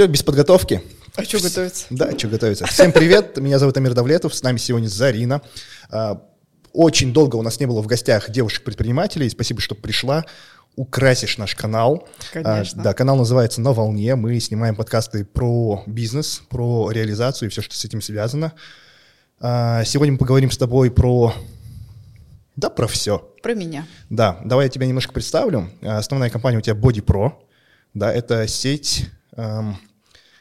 Все, без подготовки. А что готовится? Да, что готовится. Всем привет, меня зовут Амир Давлетов, с нами сегодня Зарина. А, очень долго у нас не было в гостях девушек-предпринимателей, спасибо, что пришла. Украсишь наш канал. Конечно. А, да, канал называется «На волне». Мы снимаем подкасты про бизнес, про реализацию и все, что с этим связано. А, сегодня мы поговорим с тобой про... Да, про все. Про меня. Да, давай я тебя немножко представлю. Основная компания у тебя Body Pro. Да, это сеть эм,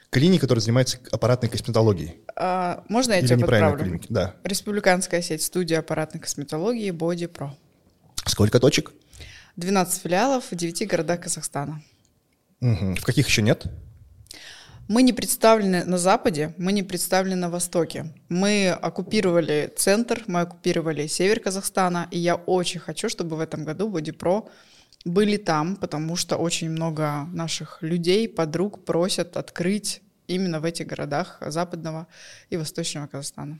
клиник, которая занимается аппаратной косметологией. А, можно я Или тебя подправлю? клиники? Да. Республиканская сеть студии аппаратной косметологии Body Pro. Сколько точек? 12 филиалов в 9 городах Казахстана. Мгм. В каких еще нет? Мы не представлены на Западе, мы не представлены на Востоке. Мы оккупировали центр, мы оккупировали север Казахстана, и я очень хочу, чтобы в этом году Pro были там, потому что очень много наших людей, подруг просят открыть именно в этих городах западного и восточного Казахстана.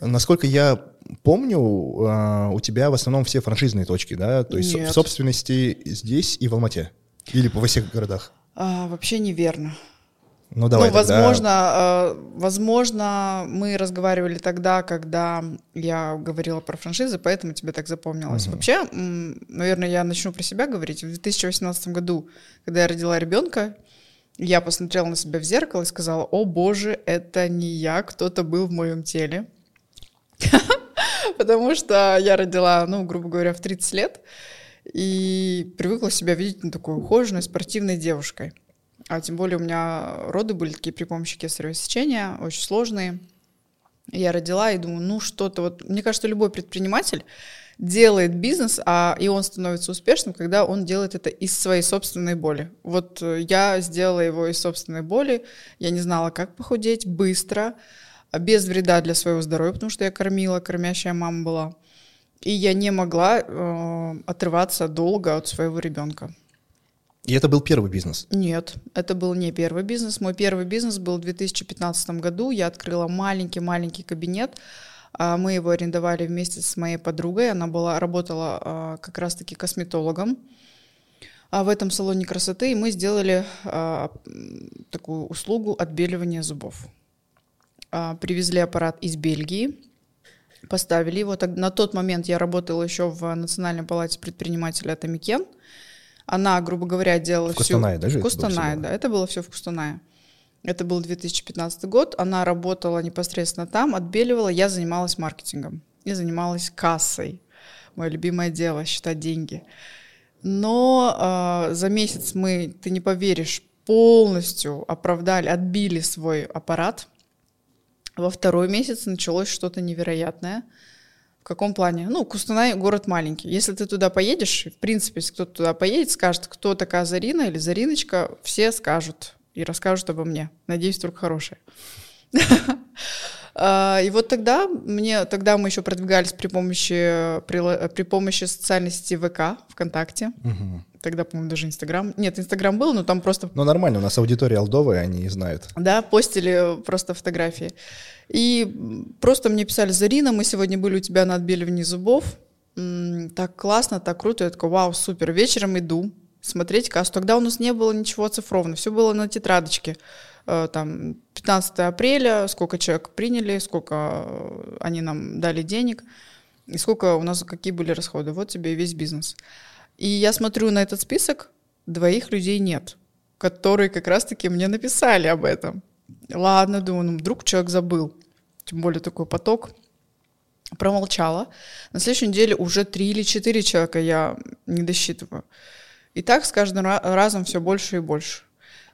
Насколько я помню, э, у тебя в основном все франшизные точки, да? То есть Нет. в собственности здесь и в Алмате? Или во всех городах? А, вообще неверно. Ну, давай ну, тогда. возможно, э, возможно, мы разговаривали тогда, когда я говорила про франшизы, поэтому тебе так запомнилось. Мгм. Вообще, наверное, я начну про себя говорить. В 2018 году, когда я родила ребенка, я посмотрела на себя в зеркало и сказала: "О боже, это не я, кто-то был в моем теле". Потому что я родила, ну, грубо говоря, в 30 лет и привыкла себя видеть ну, такой ухоженной, спортивной девушкой. А тем более у меня роды были такие при помощи кесарево сечения, очень сложные. Я родила и думаю, ну что-то вот... Мне кажется, любой предприниматель делает бизнес, а и он становится успешным, когда он делает это из своей собственной боли. Вот э, я сделала его из собственной боли, я не знала, как похудеть быстро, без вреда для своего здоровья, потому что я кормила, кормящая мама была. И я не могла э, отрываться долго от своего ребенка. И это был первый бизнес. Нет, это был не первый бизнес. Мой первый бизнес был в 2015 году. Я открыла маленький-маленький кабинет. А, Мы его арендовали вместе с моей подругой. Она была, работала а, как раз-таки косметологом а, в этом салоне красоты. И мы сделали такую услугу отбеливания зубов. Привезли аппарат из Бельгии, поставили его. Так- На тот момент я работала еще в Национальной палате предпринимателей Атамикен. Она, грубо говоря, делала В Кустанае, да, же В Кустанае, да, это было все в Кустанае. Это был 2015 год. Она работала непосредственно там, отбеливала. Я занималась маркетингом и занималась кассой. Мое любимое дело — считать деньги. Но а, за месяц мы, ты не поверишь, полностью оправдали, отбили свой аппарат. Во второй месяц началось что-то невероятное. В каком плане? Ну, Кустанай город маленький. Если ты туда поедешь, в принципе, если кто-то туда поедет, скажет, кто такая Зарина или Зариночка, все скажут и расскажут обо мне. Надеюсь, только хорошее. А, И вот тогда мне, тогда мы еще продвигались при помощи, прила- при помощи социальной сети ВК, ВКонтакте. Мгм. Тогда, по-моему, даже Инстаграм. Нет, Инстаграм был, но там просто Ну, нормально, у нас аудитория алдовая, они знают. да, постили просто фотографии. И просто мне писали, Зарина, мы сегодня были у тебя на отбеливании зубов. Так классно, так круто. Я такая, вау, супер. Вечером иду смотреть кассу. Тогда у нас не было ничего оцифровано, все было на тетрадочке. Э, Там 15 апреля, сколько человек приняли, сколько э, они нам дали денег, и сколько у нас, какие были расходы. Вот тебе весь бизнес. И я смотрю на этот список, двоих людей нет, которые как раз-таки мне написали об этом. Ладно, думаю, ну вдруг человек забыл. Тем более такой поток. Промолчала. На следующей неделе уже три или четыре человека я не досчитываю. И так с каждым ра- разом все больше и больше.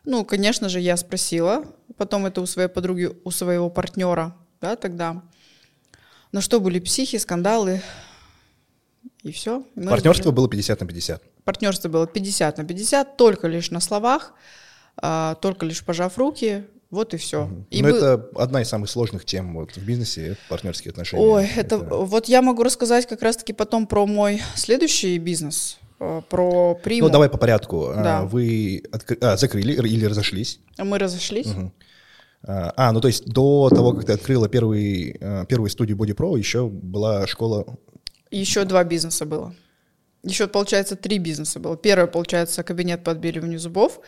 Ну, конечно же, я спросила, потом это у своей подруги, у своего партнера, да, тогда. На что были психи, скандалы, и все. Партнерство было 50 на 50. Партнерство было 50 на 50, только лишь на словах, а, только лишь пожав руки, вот и все. И Но был- это одна из самых сложных тем вот, в бизнесе, это партнерские отношения. Ой, это вот я могу рассказать как раз-таки потом про мой следующий бизнес, про приму. Ну, давай по порядку. А, Да. Вы откры- а, закрыли или разошлись? Мы разошлись. Мгм. А, ну то есть до того, как ты открыла первый, э, первую студию Body Pro, еще была школа... Еще два бизнеса было. Еще, получается, три бизнеса было. Первое, получается, кабинет по отбеливанию зубов.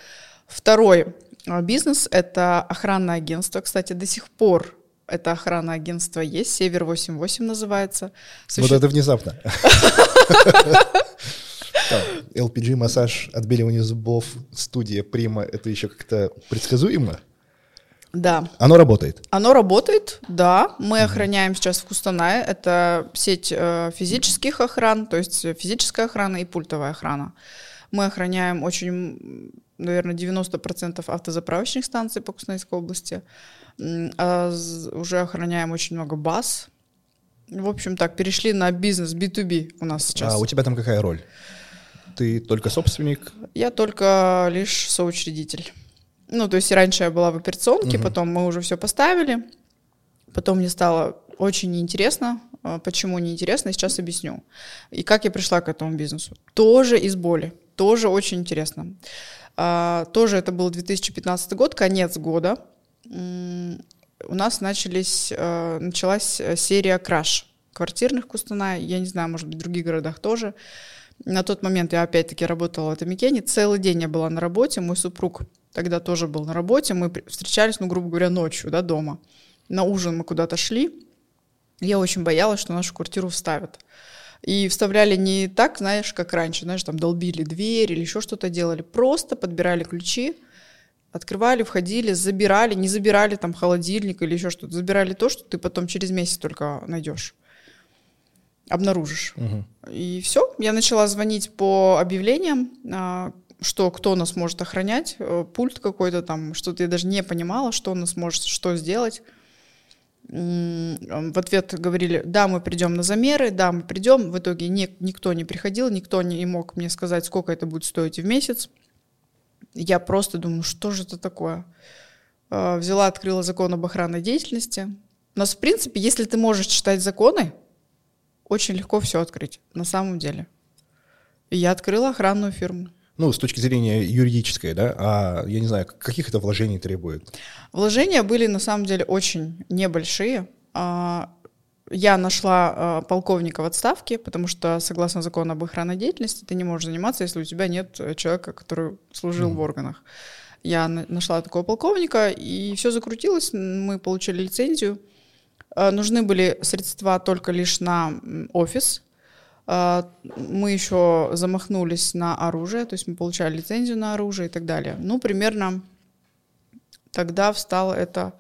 Второй бизнес — это охранное агентство. Кстати, до сих пор это охранное агентство есть, Север 88 называется. Суще... Вот это внезапно. LPG массаж, отбеливание зубов, студия Прима, это еще как-то предсказуемо? Да. Оно работает? Оно работает, да. Мы охраняем сейчас в Кустанае. Это сеть э, физических охран, то есть физическая охрана и пультовая охрана. Мы охраняем очень, наверное, 90% автозаправочных станций по Кустанайской области. А уже охраняем очень много баз. В общем, так, перешли на бизнес B2B у нас сейчас. А у тебя там какая роль? Ты только собственник? Я только лишь соучредитель. Ну, то есть раньше я была в операционке, угу. потом мы уже все поставили. Потом мне стало очень неинтересно. А, почему неинтересно, сейчас объясню. И как я пришла к этому бизнесу. Тоже из боли. Тоже очень интересно. А, тоже это был 2015 год, конец года. У нас начались, а, началась серия краш квартирных Кустанай. Я не знаю, может быть, в других городах тоже. На тот момент я опять-таки работала в Атамикене. Целый день я была на работе. Мой супруг тогда тоже был на работе. Мы встречались, ну, грубо говоря, ночью, да, дома. На ужин мы куда-то шли. Я очень боялась, что нашу квартиру вставят. И вставляли не так, знаешь, как раньше, знаешь, там долбили дверь или еще что-то делали. Просто подбирали ключи, открывали, входили, забирали, не забирали там холодильник или еще что-то, забирали то, что ты потом через месяц только найдешь обнаружишь. Угу. И все, я начала звонить по объявлениям, а, что кто нас может охранять, э, пульт какой-то там, что-то я даже не понимала, что нас может, что сделать. В ответ говорили, да, мы придем на замеры, да, мы придем. В итоге не, никто не приходил, никто не мог мне сказать, сколько это будет стоить в месяц. Я просто думаю, что же это такое? А, взяла, открыла закон об охранной деятельности. У нас, в принципе, если ты можешь читать законы, очень легко все открыть, на самом деле. И я открыла охранную фирму. Ну, с точки зрения юридической, да, а я не знаю, каких это вложений требует? Вложения были на самом деле очень небольшие. А, я нашла а, полковника в отставке, потому что, согласно закону об охранной деятельности, ты не можешь заниматься, если у тебя нет человека, который служил mm. в органах. Я нашла такого полковника, и все закрутилось, мы получили лицензию. А, нужны были средства только лишь на офис, а, мы еще замахнулись на оружие, то есть мы получали лицензию на оружие и так далее. Ну, примерно тогда встало это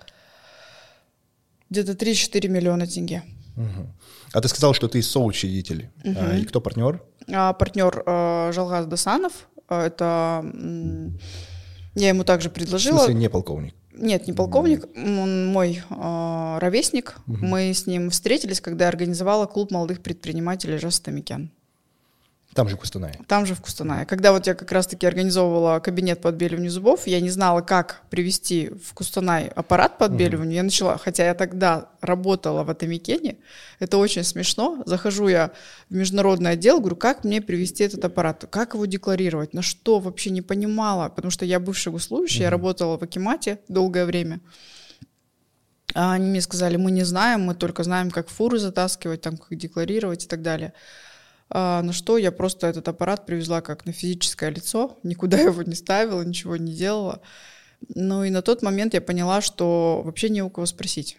где-то 3-4 миллиона тенге. Угу. А ты сказал, что ты соучредитель. Угу. А, и кто партнер? А, партнер а, Жалгаз Досанов. А, это я ему также предложила. В смысле, не полковник? Нет, не полковник, он мой э, ровесник. Угу. Мы с ним встретились, когда я организовала клуб молодых предпринимателей Жастамикян. Там же в Кустанае. Там же в Кустанае. Когда вот я как раз-таки организовывала кабинет по отбеливанию зубов, я не знала, как привести в Кустанай аппарат по отбеливанию. Mm-hmm. Я начала, хотя я тогда работала в Атамикене, это очень смешно. Захожу я в международный отдел, говорю, как мне привести этот аппарат, как его декларировать, на что вообще не понимала, потому что я бывший госслужащий, mm-hmm. я работала в Акимате долгое время. А они мне сказали, мы не знаем, мы только знаем, как фуры затаскивать, там, как декларировать и так далее. А, на что я просто этот аппарат привезла как на физическое лицо, никуда его не ставила, ничего не делала. Ну и на тот момент я поняла, что вообще не у кого спросить.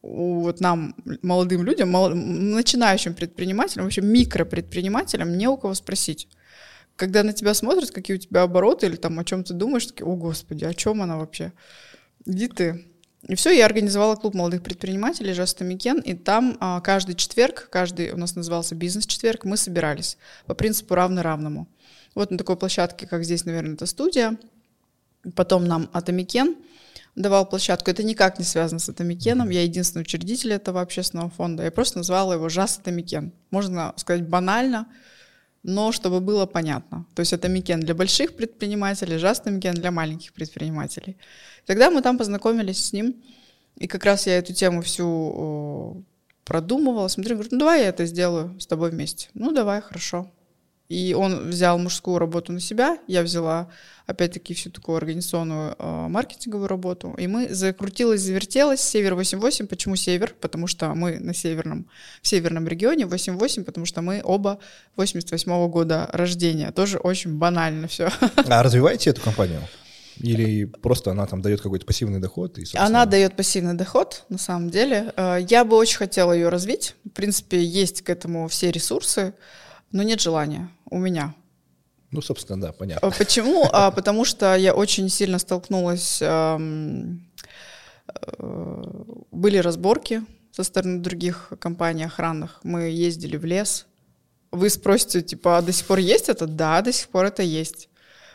У вот нам, молодым людям, мол, начинающим предпринимателям, вообще микропредпринимателям, не у кого спросить. Когда на тебя смотрят, какие у тебя обороты или там о чем ты думаешь, такие, о господи, о чем она вообще? Иди ты. И все, я организовала клуб молодых предпринимателей Жеста Микен, и там а, каждый четверг, каждый у нас назывался бизнес-четверг, мы собирались по принципу равно-равному. Вот на такой площадке, как здесь, наверное, это студия. Потом нам Атамекен давал площадку. Это никак не связано с Атамекеном. Я единственный учредитель этого общественного фонда. Я просто назвала его Жас Атамекен. Можно сказать банально, но чтобы было понятно. То есть Атамекен для больших предпринимателей, Жас Атамекен для маленьких предпринимателей. Тогда мы там познакомились с ним, и как раз я эту тему всю продумывала, смотрю, говорю, ну давай я это сделаю с тобой вместе. Ну давай, хорошо. И он взял мужскую работу на себя, я взяла, опять-таки, всю такую организационную э, маркетинговую работу. И мы закрутилась, завертелась. Север 88. Почему север? Потому что мы на северном, в северном регионе. 88, потому что мы оба 88 -го года рождения. Тоже очень банально все. А развиваете эту компанию? Или просто она там дает какой-то пассивный доход? И, собственно, Она дает пассивный доход, на самом деле. Э, Я бы очень хотела ее развить. В принципе, есть к этому все ресурсы, но нет желания у меня. Ну, собственно, да, понятно. А Почему? А, Потому что я очень сильно столкнулась. эм, э, Были разборки со стороны других компаний охранных. Мы ездили в лес. Вы спросите, типа, а до сих пор есть это? Да, до сих пор это есть.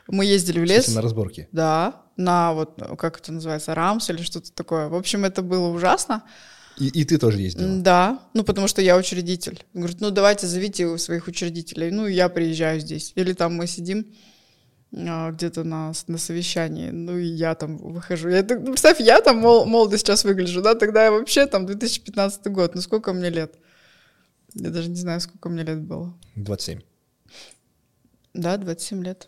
Мы ездили в лес. смысле, на разборке. Да, на вот, как это называется, рамс или что-то такое. В общем, это было ужасно. И, и ты тоже ездила? Да, ну потому что я учредитель. Говорит, ну давайте зовите своих учредителей. Ну я приезжаю здесь. Или там мы сидим а, где-то на, на совещании, ну и я там выхожу. Я, ну, представь, я там мол- молодо сейчас выгляжу, да, тогда я вообще там 2015 год, ну сколько мне лет? Я даже не знаю, сколько мне лет было. 27. Да, 27 лет.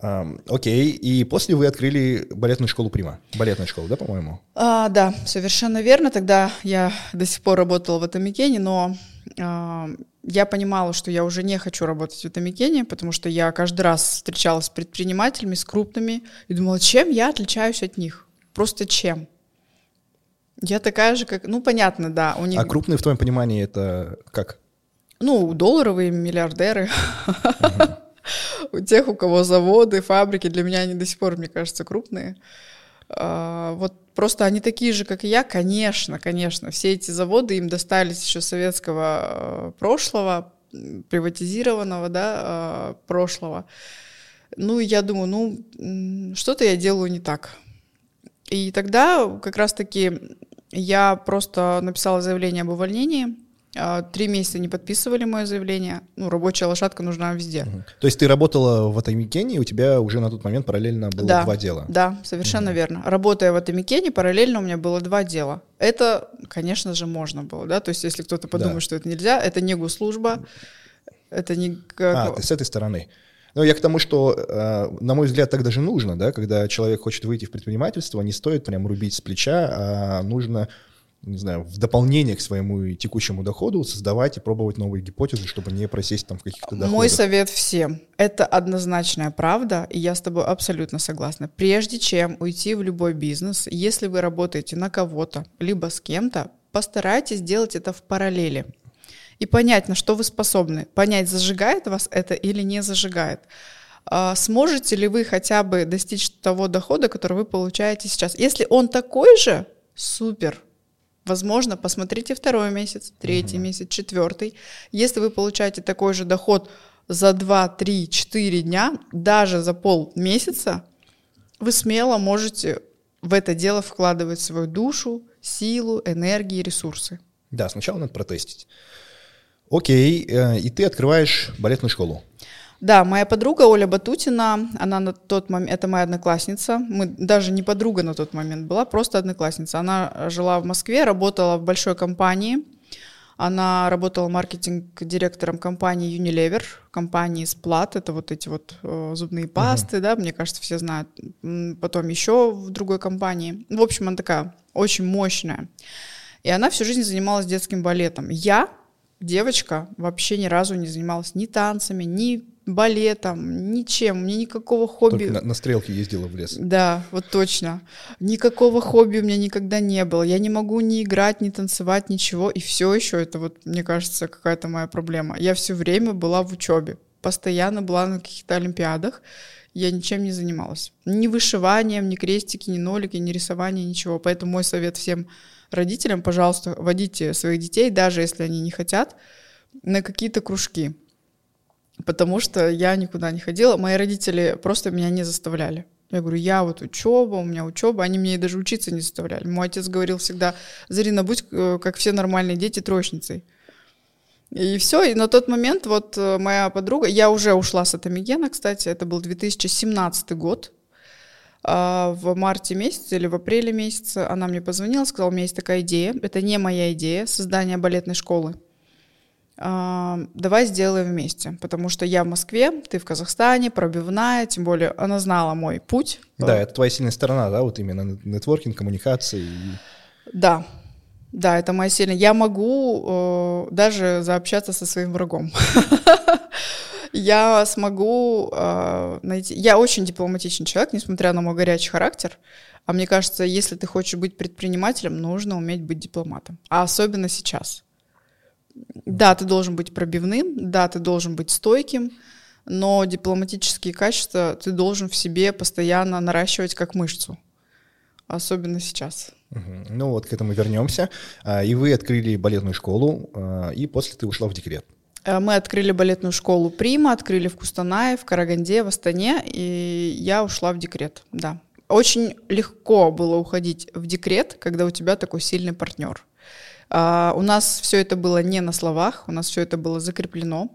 Окей, и после вы открыли балетную школу Прима. Балетная школа, да, по-моему? А, да, совершенно верно. Тогда я до сих пор работала в Атамикене, но а, я понимала, что я уже не хочу работать в Атамикене, потому что я каждый раз встречалась с предпринимателями, с крупными, и думала, чем я отличаюсь от них? Просто чем? Я такая же, как... Ну, понятно, да, у них... А крупные в твоем понимании это как? Ну, долларовые миллиардеры. У тех, у кого заводы, фабрики, для меня они до сих пор, мне кажется, крупные. А, Вот просто они такие же, как и я, конечно, конечно. Все эти заводы им достались еще советского э, прошлого, приватизированного, да, э, прошлого. Ну, я думаю, ну, что-то я делаю не так. И тогда как раз-таки я просто написала заявление об увольнении. А, Три месяца не подписывали мое заявление. Ну, рабочая лошадка нужна везде. Мгм. То есть ты работала в Атамикене, и у тебя уже на тот момент параллельно было Да. два дела. Да, совершенно верно. Работая в Атамикене, параллельно у меня было два дела. Это, конечно же, можно было, да, то есть если кто-то подумает, Да. что это нельзя, это не госслужба, это не... А, ты с этой стороны. Ну, я к тому, что, э, на мой взгляд, так даже нужно, да, когда человек хочет выйти в предпринимательство, не стоит прям рубить с плеча, а нужно, не знаю, в дополнение к своему текущему доходу создавать и пробовать новые гипотезы, чтобы не просесть там в каких-то доходах. Мой совет всем. Это однозначная правда, и я с тобой абсолютно согласна. Прежде чем уйти в любой бизнес, если вы работаете на кого-то, либо с кем-то, постарайтесь делать это в параллели. И понять, на что вы способны. Понять, зажигает вас это или не зажигает. А, Сможете ли вы хотя бы достичь того дохода, который вы получаете сейчас? Если он такой же, супер. Возможно, посмотрите второй месяц, третий месяц, четвертый. Если вы получаете такой же доход за 2, 3, 4 дня, даже за полмесяца, вы смело можете в это дело вкладывать свою душу, силу, энергию, ресурсы. Да, сначала надо протестить. Окей, э, и ты открываешь балетную школу. Да, моя подруга Оля Батутина, она на тот момент, это моя одноклассница, мы даже не подруга на тот момент была, просто одноклассница. Она жила в Москве, работала в большой компании, она работала маркетинг-директором компании Unilever, компании Splat, это вот эти вот э, зубные пасты, да, мне кажется, все знают. Потом еще в другой компании. В общем, она такая очень мощная. И она всю жизнь занималась детским балетом. Я, девочка, вообще ни разу не занималась ни танцами, ни балетом, ничем. Меня никакого хобби... Только на, на стрелке ездила в лес. Да, вот точно. Никакого хобби у меня никогда не было. Я не могу ни играть, ни танцевать, ничего. И все еще это вот, мне кажется, какая-то моя проблема. Я все время была в учебе. Постоянно была на каких-то олимпиадах. Я ничем не занималась. Ни вышиванием, ни крестики, ни нолики, ни рисование, ничего. Поэтому мой совет всем родителям, пожалуйста, водите своих детей, даже если они не хотят, на какие-то кружки. Потому что я никуда не ходила. Мои родители просто меня не заставляли. Я говорю, я вот учеба, у меня учеба, они меня даже учиться не заставляли. Мой отец говорил всегда, Зарина, будь э, как все нормальные дети троечницей. И все, и на тот момент вот э, моя подруга, я уже ушла с Атомигена, кстати, это был 2017 год, А в марте месяце или в апреле месяце она мне позвонила, сказала, у меня есть такая идея, это не моя идея, создание балетной школы. А, Давай сделаем вместе, потому что я в Москве, ты в Казахстане, пробивная, тем более она знала мой путь. Да, это твоя сильная сторона, да, вот именно нетворкинг, коммуникации. Да, да, это моя сильная. Я могу э, даже заобщаться со своим врагом. я смогу э, найти... Я очень дипломатичный человек, несмотря на мой горячий характер. А мне кажется, если ты хочешь быть предпринимателем, нужно уметь быть дипломатом. А особенно сейчас. Да, ты должен быть пробивным, да, ты должен быть стойким, но дипломатические качества ты должен в себе постоянно наращивать как мышцу. Особенно сейчас. Ну вот к этому вернемся. А, и вы открыли балетную школу, а, и после ты ушла в декрет. Э, мы открыли балетную школу Прима, открыли в Кустанае, в Караганде, в Астане, и я ушла в декрет, да. Очень легко было уходить в декрет, когда у тебя такой сильный партнер. А, у нас все это было не на словах, у нас все это было закреплено.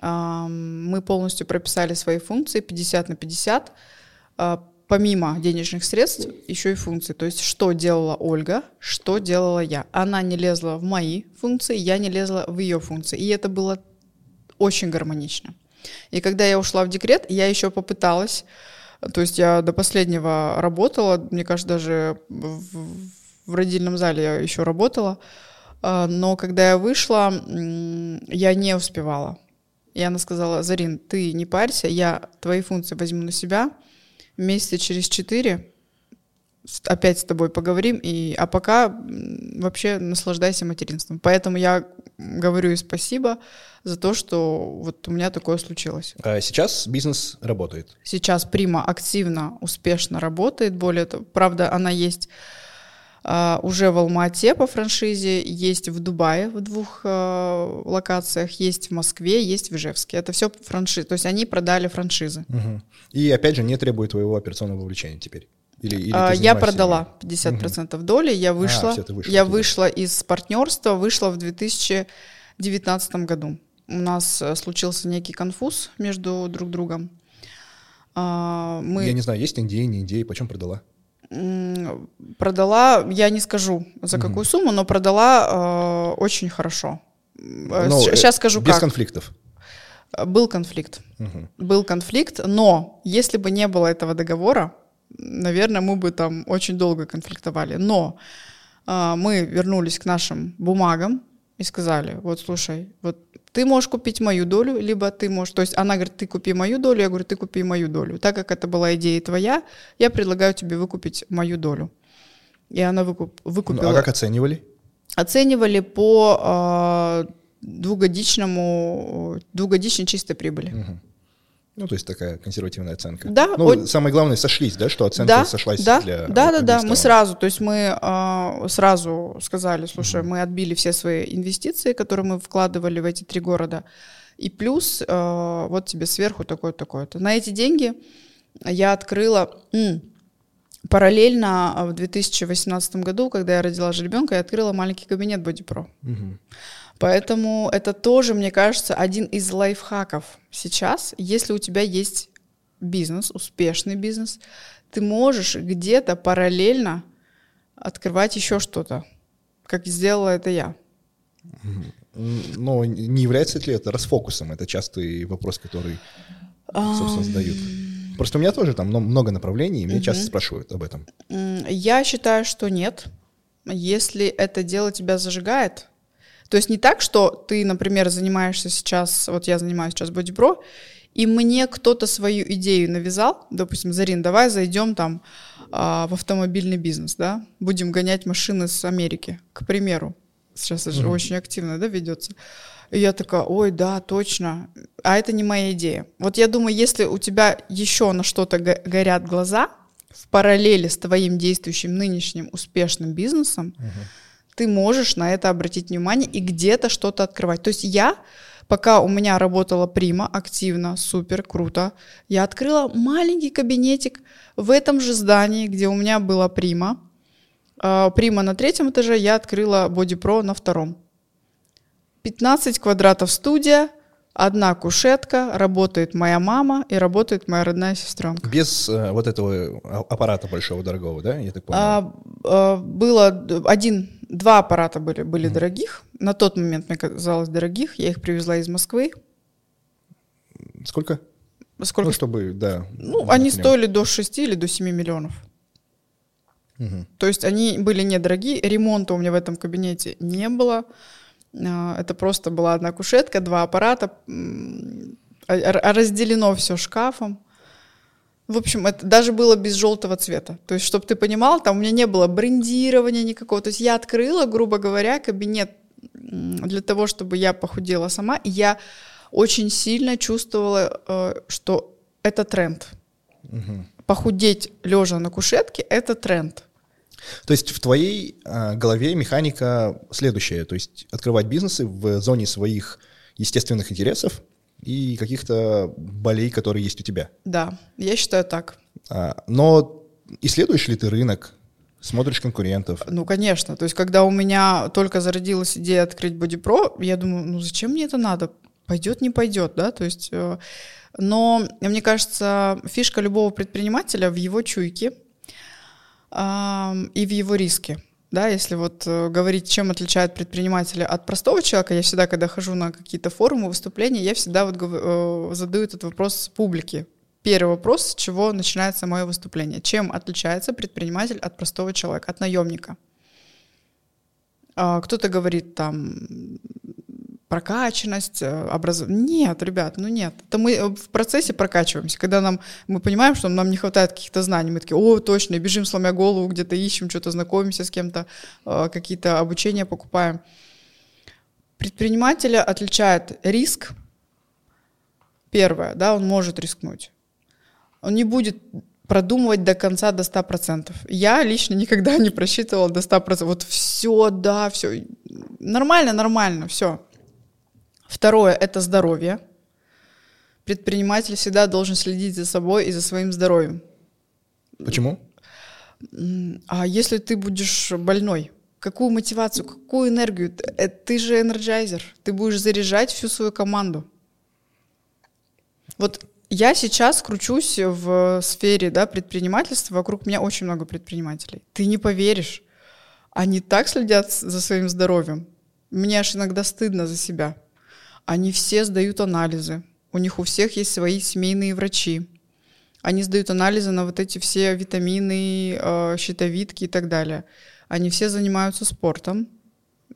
А, мы полностью прописали свои функции 50 на 50 помимо денежных средств, еще и функции. То есть, что делала Ольга, что делала я. Она не лезла в мои функции, я не лезла в ее функции. И это было очень гармонично. И когда я ушла в декрет, я еще попыталась, то есть я до последнего работала, мне кажется, даже в, в родильном зале я еще работала, а, но когда я вышла, я не успевала. И она сказала, Зарин, ты не парься, я твои функции возьму на себя, месяца через четыре опять с тобой поговорим, и, а пока вообще наслаждайся материнством. Поэтому я говорю и спасибо за то, что вот у меня такое случилось. А сейчас бизнес работает? Сейчас Прима активно, успешно работает. Более того, правда, она есть уже в Алма-Ате по франшизе, есть в Дубае в двух uh, локациях, есть в Москве, есть в Ижевске. Это все франшизы, то есть они продали франшизы. Угу. И опять же не требует твоего операционного вовлечения теперь? Или, или uh, я продала 50% угу. доли, я вышла, а, вышла я вышла из партнерства, вышла в 2019 году. У нас э, случился некий конфуз между друг другом. Мы... Я не знаю, есть идеи, не идеи, почем продала? Продала, я не скажу за какую угу. сумму, но продала э, очень хорошо. Но Сейчас скажу без как. Без конфликтов. Был конфликт. Угу. Был конфликт, но если бы не было этого договора, наверное, мы бы там очень долго конфликтовали. Но э, мы вернулись к нашим бумагам и сказали, вот слушай, вот ты можешь купить мою долю, либо ты можешь... То есть она говорит, ты купи мою долю, я говорю, ты купи мою долю. Так как это была идея твоя, я предлагаю тебе выкупить мою долю. И она выкуп, выкупила... Ну, а как оценивали? Оценивали по э, двухгодичному, двухгодичной чистой прибыли. Угу. Ну, то есть такая консервативная оценка. Да. Ну, от... самое главное, сошлись, да, что оценка да, сошлась да, для Да, да, да, мы сразу, то есть мы э, сразу сказали, слушай, mm мы отбили все свои инвестиции, которые мы вкладывали в эти три города, и плюс э, вот тебе сверху такое-такое-то. На эти деньги я открыла... М- Параллельно в 2018 году, когда я родила же ребенка, я открыла маленький кабинет Pro. Угу. Поэтому это тоже, мне кажется, один из лайфхаков сейчас. Если у тебя есть бизнес, успешный бизнес, ты можешь где-то параллельно открывать еще что-то, как сделала это я. Но не является ли это расфокусом? Это частый вопрос, который, собственно, задают. Просто у меня тоже там много направлений, и меня часто спрашивают об этом. Я считаю, что нет. Если это дело тебя зажигает, то есть не так, что ты, например, занимаешься сейчас, вот я занимаюсь сейчас бодипро, и мне кто-то свою идею навязал, допустим, Зарин, давай зайдем там а, в автомобильный бизнес, да, будем гонять машины с Америки, к примеру. Сейчас mm-hmm. очень активно, да, ведется. И я такая, ой, да, точно. А это не моя идея. Вот я думаю, если у тебя еще на что-то горят глаза в параллели с твоим действующим нынешним успешным бизнесом, uh-huh ты можешь на это обратить внимание и где-то что-то открывать. То есть я, пока у меня работала Прима активно, супер, круто, я открыла маленький кабинетик в этом же здании, где у меня была Прима. А, Прима на третьем этаже, я открыла Body Pro на втором. 15 квадратов студия, одна кушетка, работает моя мама и работает моя родная сестренка. Без э, вот этого аппарата большого дорогого, да, я так понял? А, а, было один два аппарата были, были mm. дорогих. На тот момент мне казалось дорогих. Я их привезла из Москвы. Сколько? Сколько? Ну, чтобы, да. Ну, они стоили до 6 или до 7 миллионов. Угу. То есть они были недорогие. Ремонта у меня в этом кабинете не было. А, это просто была одна кушетка, два аппарата, а, а разделено все шкафом. В общем, это даже было без желтого цвета. То есть, чтобы ты понимал, там у меня не было брендирования никакого. То есть я открыла, грубо говоря, кабинет для того, чтобы я похудела сама. И я очень сильно чувствовала, э, что это тренд. Угу. Похудеть лежа на кушетке — это тренд. То есть в твоей э, голове механика следующая, то есть открывать бизнесы в зоне своих естественных интересов, и каких-то болей, которые есть у тебя. Да, я считаю так. А, но исследуешь ли ты рынок? Смотришь конкурентов? Ну, конечно. То есть, когда у меня только зародилась идея открыть Бодипро, я думаю, ну зачем мне это надо? Пойдет, не пойдет, да? То есть, э, но мне кажется, фишка любого предпринимателя в его чуйке и в его риске да, если вот э, говорить, чем отличает предпринимателя от простого человека, я всегда, когда хожу на какие-то форумы, выступления, я всегда вот э, задаю этот вопрос публике. Первый вопрос, с чего начинается мое выступление. Чем отличается предприниматель от простого человека, от наемника? А, кто-то говорит там прокачанность, э, образование. Нет, ребят, ну нет. Это мы э, в процессе прокачиваемся. Когда нам, мы понимаем, что нам не хватает каких-то знаний, мы такие, о, точно, бежим, сломя голову, где-то ищем, что-то знакомимся с кем-то, э, какие-то обучения покупаем. Предпринимателя отличает риск. Первое, да, он может рискнуть. Он не будет продумывать до конца до 100%. Я лично никогда не просчитывала до 100%. Вот все, да, все. Нормально, нормально, все. Второе – это здоровье. Предприниматель всегда должен следить за собой и за своим здоровьем. Почему? А если ты будешь больной, какую мотивацию, какую энергию? Э, ты же энерджайзер, ты будешь заряжать всю свою команду. Вот я сейчас кручусь в сфере да, предпринимательства, вокруг меня очень много предпринимателей. Ты не поверишь, они так следят за своим здоровьем. Мне аж иногда стыдно за себя. Они все сдают анализы. У них у всех есть свои семейные врачи. Они сдают анализы на вот эти все витамины, э, щитовидки и так далее. Они все занимаются спортом.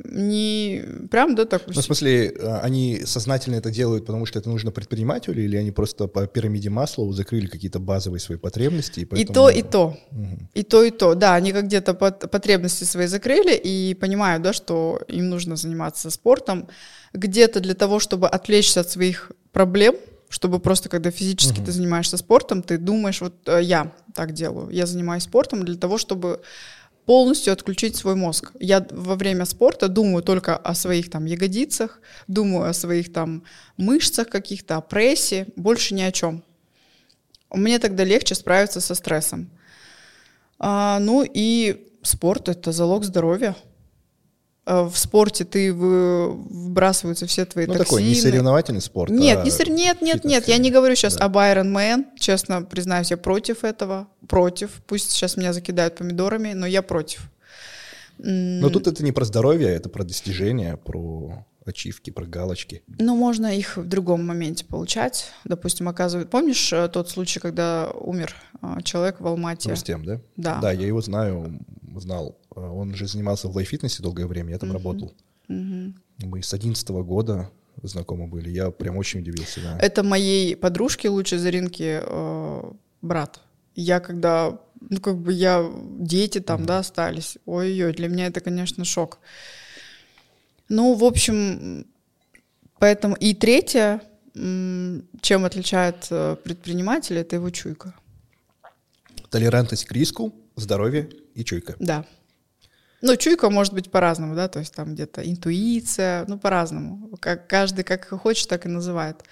Не прям, да, так. Ну, в смысле, э, они сознательно это делают, потому что это нужно предпринимателю, или они просто по пирамиде масла закрыли какие-то базовые свои потребности? И, поэтому... и то, и то. Угу. И то, и то. Да, они как где-то потребности свои закрыли и понимают, да, что им нужно заниматься спортом где-то для того, чтобы отвлечься от своих проблем, чтобы просто, когда физически угу. ты занимаешься спортом, ты думаешь, вот э, я так делаю, я занимаюсь спортом для того, чтобы полностью отключить свой мозг. Я во время спорта думаю только о своих там ягодицах, думаю о своих там мышцах каких-то, о прессе, больше ни о чем. Мне тогда легче справиться со стрессом. А, ну и спорт — это залог здоровья. Э, в спорте ты выбрасываются все твои ну, токсины. такой не соревновательный спорт. Нет, а не сор... нет, нет, нет, я не говорю сейчас да. об Iron Man, честно признаюсь, я против этого, против. Пусть сейчас меня закидают помидорами, но я против. Но тут это не про здоровье, это про достижения, про ачивки, про галочки. Ну, можно их в другом моменте получать. Допустим, оказывают... Помнишь э, тот случай, когда умер э, человек в Алмате? Рустем, да? Да. Да, я его знаю, знал. Э, он же занимался в лайфитнесе долгое время, я там uh-huh. работал. Uh-huh. Мы с 11 года знакомы были. Я прям очень удивился. Да. Это моей подружки лучшей Заринки э, брат. Я когда, ну как бы я, дети там, mm да, остались. Ой-ой, для меня это, конечно, шок. Ну, в общем, поэтому и третье, чем отличает э, предпринимателя, это его чуйка. Толерантность к риску, здоровье и чуйка. Да. Ну, чуйка может быть по-разному, да, то есть там где-то интуиция, ну, по-разному. Как, каждый как хочет, так и называет.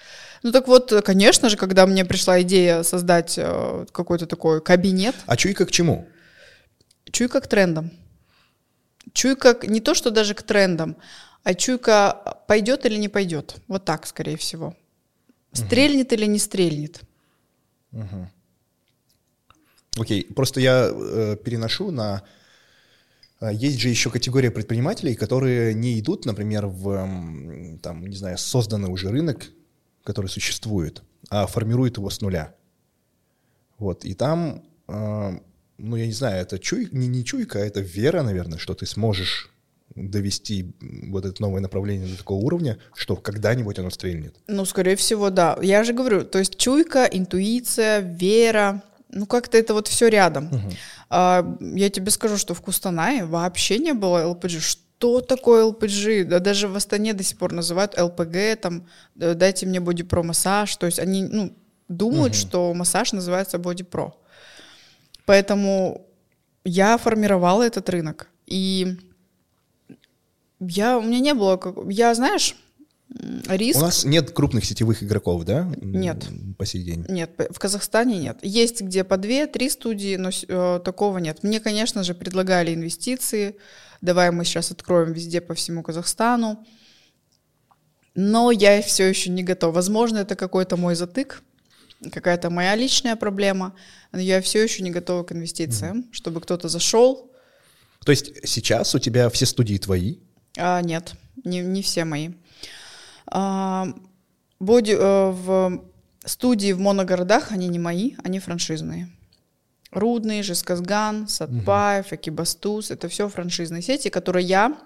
Ну, так вот, конечно же, когда мне пришла идея создать э, какой-то такой кабинет. А чуйка к чему? Чуйка к трендам. Чуйка не то, что даже к трендам, а чуйка пойдет или не пойдет. Вот так, скорее всего. Стрельнет угу. или не стрельнет. Угу. Окей, просто я э, переношу на... Э, есть же еще категория предпринимателей, которые не идут, например, в, там, не знаю, созданный уже рынок, который существует, а формируют его с нуля. Вот, и там, э, ну, я не знаю, это чуй, не, не чуйка, а это вера, наверное, что ты сможешь довести вот это новое направление до такого уровня, что когда-нибудь оно стрельнет? Ну, скорее всего, да. Я же говорю, то есть чуйка, интуиция, вера, ну как-то это вот все рядом. Угу. А, я тебе скажу, что в Кустанае вообще не было ЛПГ. Что такое ЛПГ? Да даже в Астане до сих пор называют ЛПГ, там, дайте мне бодипро массаж. То есть они, ну, думают, угу. что массаж называется бодипро. Поэтому я формировала этот рынок. И я, у меня не было... Я, знаешь, риск... У нас нет крупных сетевых игроков, да? Нет. По сей день? Нет, в Казахстане нет. Есть где по две, три студии, но э, такого нет. Мне, конечно же, предлагали инвестиции. Давай мы сейчас откроем везде по всему Казахстану. Но я все еще не готова. Возможно, это какой-то мой затык, какая-то моя личная проблема, но я все еще не готова к инвестициям, mm чтобы кто-то зашел. То есть сейчас у тебя все студии твои? А, нет, не, не все мои. А, боди, а, в студии в моногородах, они не мои, они франшизные. Рудный, Жесказган, Сатпаев, угу. Экибастуз, это все франшизные сети, которые я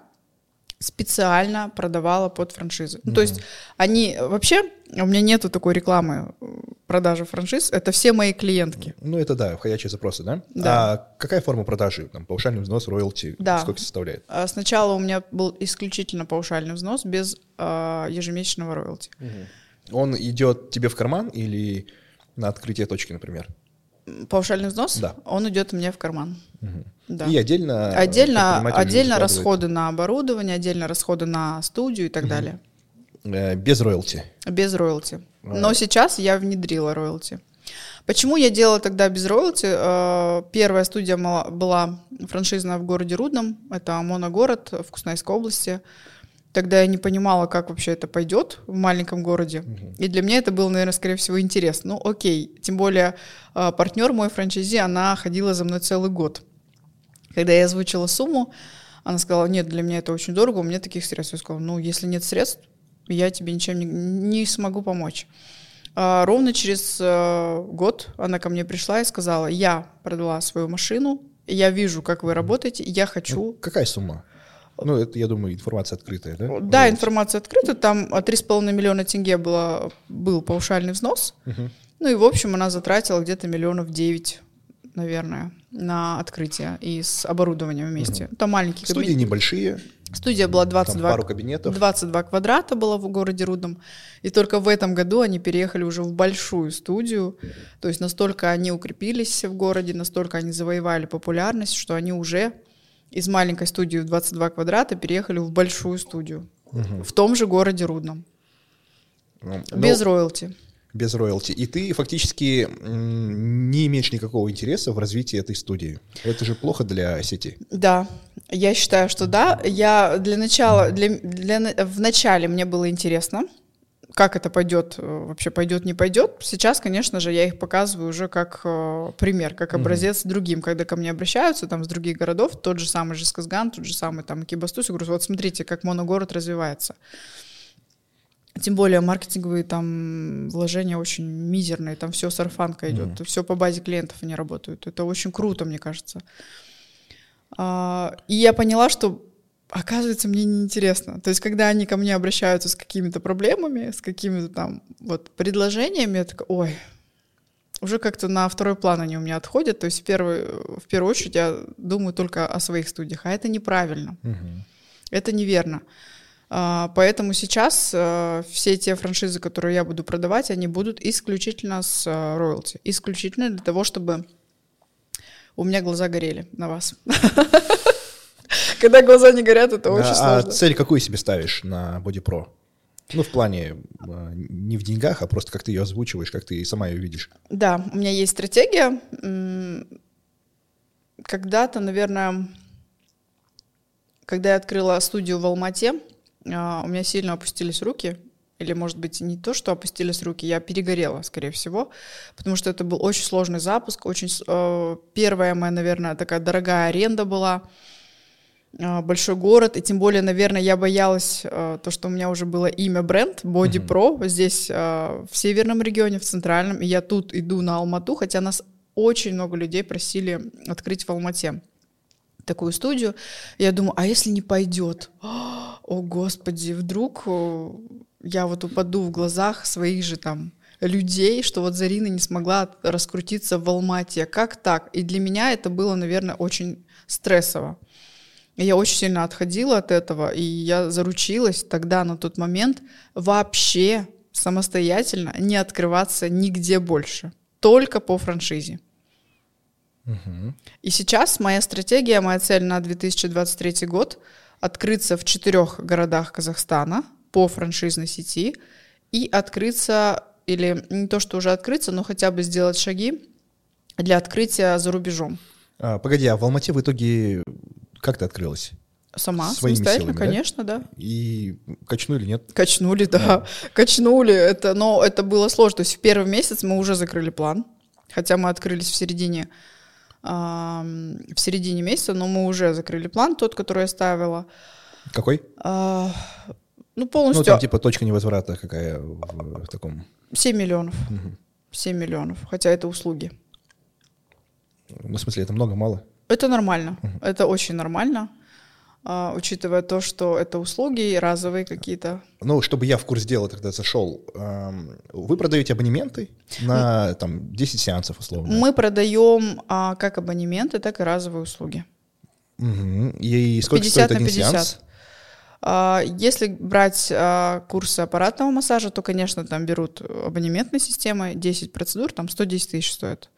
специально продавала под франшизы. Ну, то есть они вообще у меня нету такой рекламы э, продажи франшиз. Это все мои клиентки. Ну это да, входящие запросы, да? Да. А какая форма продажи? Там паушальный взнос, роялти? Да. Сколько составляет? А сначала у меня был исключительно паушальный взнос без а, ежемесячного роялти. Угу. Он идет тебе в карман или на открытие точки, например? Паушальный взнос? Да. Он идет мне в карман. Угу. Да. И отдельно отдельно отдельно расходы на оборудование, отдельно расходы на студию и так угу. далее. Э, без роялти. Без роялти. Но сейчас я внедрила роялти. Почему я делала тогда без роялти? Э, первая студия была франшизная в городе Рудном, это моногород в Кустанайской области. Тогда я не понимала, как вообще это пойдет в маленьком городе. Угу. И для меня это было, наверное, скорее всего, интересно. Ну, окей. Тем более э, партнер мой франчайзи, она ходила за мной целый год. Когда я озвучила сумму, она сказала, нет, для меня это очень дорого, у меня таких средств. Я сказала, ну, если нет средств, я тебе ничем не, не смогу помочь. А, ровно через а, год она ко мне пришла и сказала, я продала свою машину, я вижу, как вы работаете, я хочу... Ну, какая сумма? Ну, это, я думаю, информация открытая, да? Да, информация открыта. Там 3,5 миллиона тенге было, был паушальный взнос. Угу. Ну и, в общем, она затратила где-то миллионов 9 наверное, на открытие и с оборудованием вместе. Угу. Там маленькие Студии кабинеты. небольшие. Студия была 22, Там пару кабинетов. 22 квадрата была в городе Рудном. И только в этом году они переехали уже в большую студию. То есть настолько они укрепились в городе, настолько они завоевали популярность, что они уже из маленькой студии в 22 квадрата переехали в большую студию. Угу. В том же городе Рудном. Ну, Без роялти без роялти, и ты фактически не имеешь никакого интереса в развитии этой студии. Это же плохо для сети. Да, я считаю, что да. Я для начала, для, для, в начале мне было интересно, как это пойдет, э, вообще пойдет, не пойдет. Сейчас, конечно же, я их показываю уже как э, пример, как образец mm-hmm. другим, когда ко мне обращаются там с других городов, тот же самый Жесказган, тот же самый там Кибастус, я говорю, вот смотрите, как моногород развивается. Тем более маркетинговые там вложения очень мизерные, там все сарафанка идет, mm. все по базе клиентов они работают. Это очень круто, мне кажется. А, и я поняла, что оказывается мне неинтересно. То есть, когда они ко мне обращаются с какими-то проблемами, с какими-то там вот предложениями, я такая, ой, уже как-то на второй план они у меня отходят. То есть в первую, в первую очередь я думаю только о своих студиях, а это неправильно. Угу. Это неверно. А, поэтому сейчас э, все те франшизы, которые я буду продавать, они будут исключительно с э, роялти. Исключительно для того, чтобы у меня глаза горели на вас. Когда глаза не горят, это очень а сложно. А цель какую себе ставишь на Body Pro? Ну, в плане э, не в деньгах, а просто как ты ее озвучиваешь, как ты сама ее видишь. Да, у меня есть стратегия. Когда-то, наверное, когда я открыла студию в Алмате, а, у меня сильно опустились руки, или, может быть, не то, что опустились руки, я перегорела, скорее всего, потому что это был очень сложный запуск, очень э, первая моя, наверное, такая дорогая аренда была, большой город, и тем более, наверное, я боялась э, то, что у меня уже было имя бренд Body Pro mm-hmm. здесь э, в северном регионе, в центральном, и я тут иду на Алмату, хотя нас очень много людей просили открыть в Алмате. такую студию. Я думаю, а если не пойдет? О, Господи, вдруг э, я вот упаду в глазах своих же там людей, что вот Зарина не смогла раскрутиться в Алмате. Как так? И для меня это было, наверное, очень стрессово. Я очень сильно отходила от этого, и я заручилась тогда, на тот момент, вообще самостоятельно не открываться нигде больше, только по франшизе. Угу. И сейчас моя стратегия, моя цель на 2023 год открыться в четырех городах Казахстана по франшизной сети и открыться, или не то, что уже открыться, но хотя бы сделать шаги для открытия за рубежом. А, погоди, а в Алмате в итоге как ты открылась? Сама, Своими самостоятельно, силами, да? конечно, да. И качнули, нет? Качнули, да, качнули. Это, но это было сложно. То есть в первый месяц мы уже закрыли план, хотя мы открылись в середине, ам, в середине месяца, но мы уже закрыли план, тот, который я ставила. Какой? А, ну, Ну, полностью там типа точка невозврата какая в, в таком... 7 миллионов. Мгм. 7 миллионов, хотя это услуги. Ну, в смысле, это много-мало? Это нормально, это очень нормально, а, учитывая то, что это услуги разовые какие-то. Ну, чтобы я в курс дела тогда зашел, вы продаете абонементы на там 10 сеансов условно? Мы продаем а, как абонементы, так и разовые услуги. Мгм. И сколько 50 стоит на один 50. сеанс? А, Если брать курсы аппаратного массажа, то, конечно, там берут абонементной системой, 10 процедур, там 110 тысяч стоит.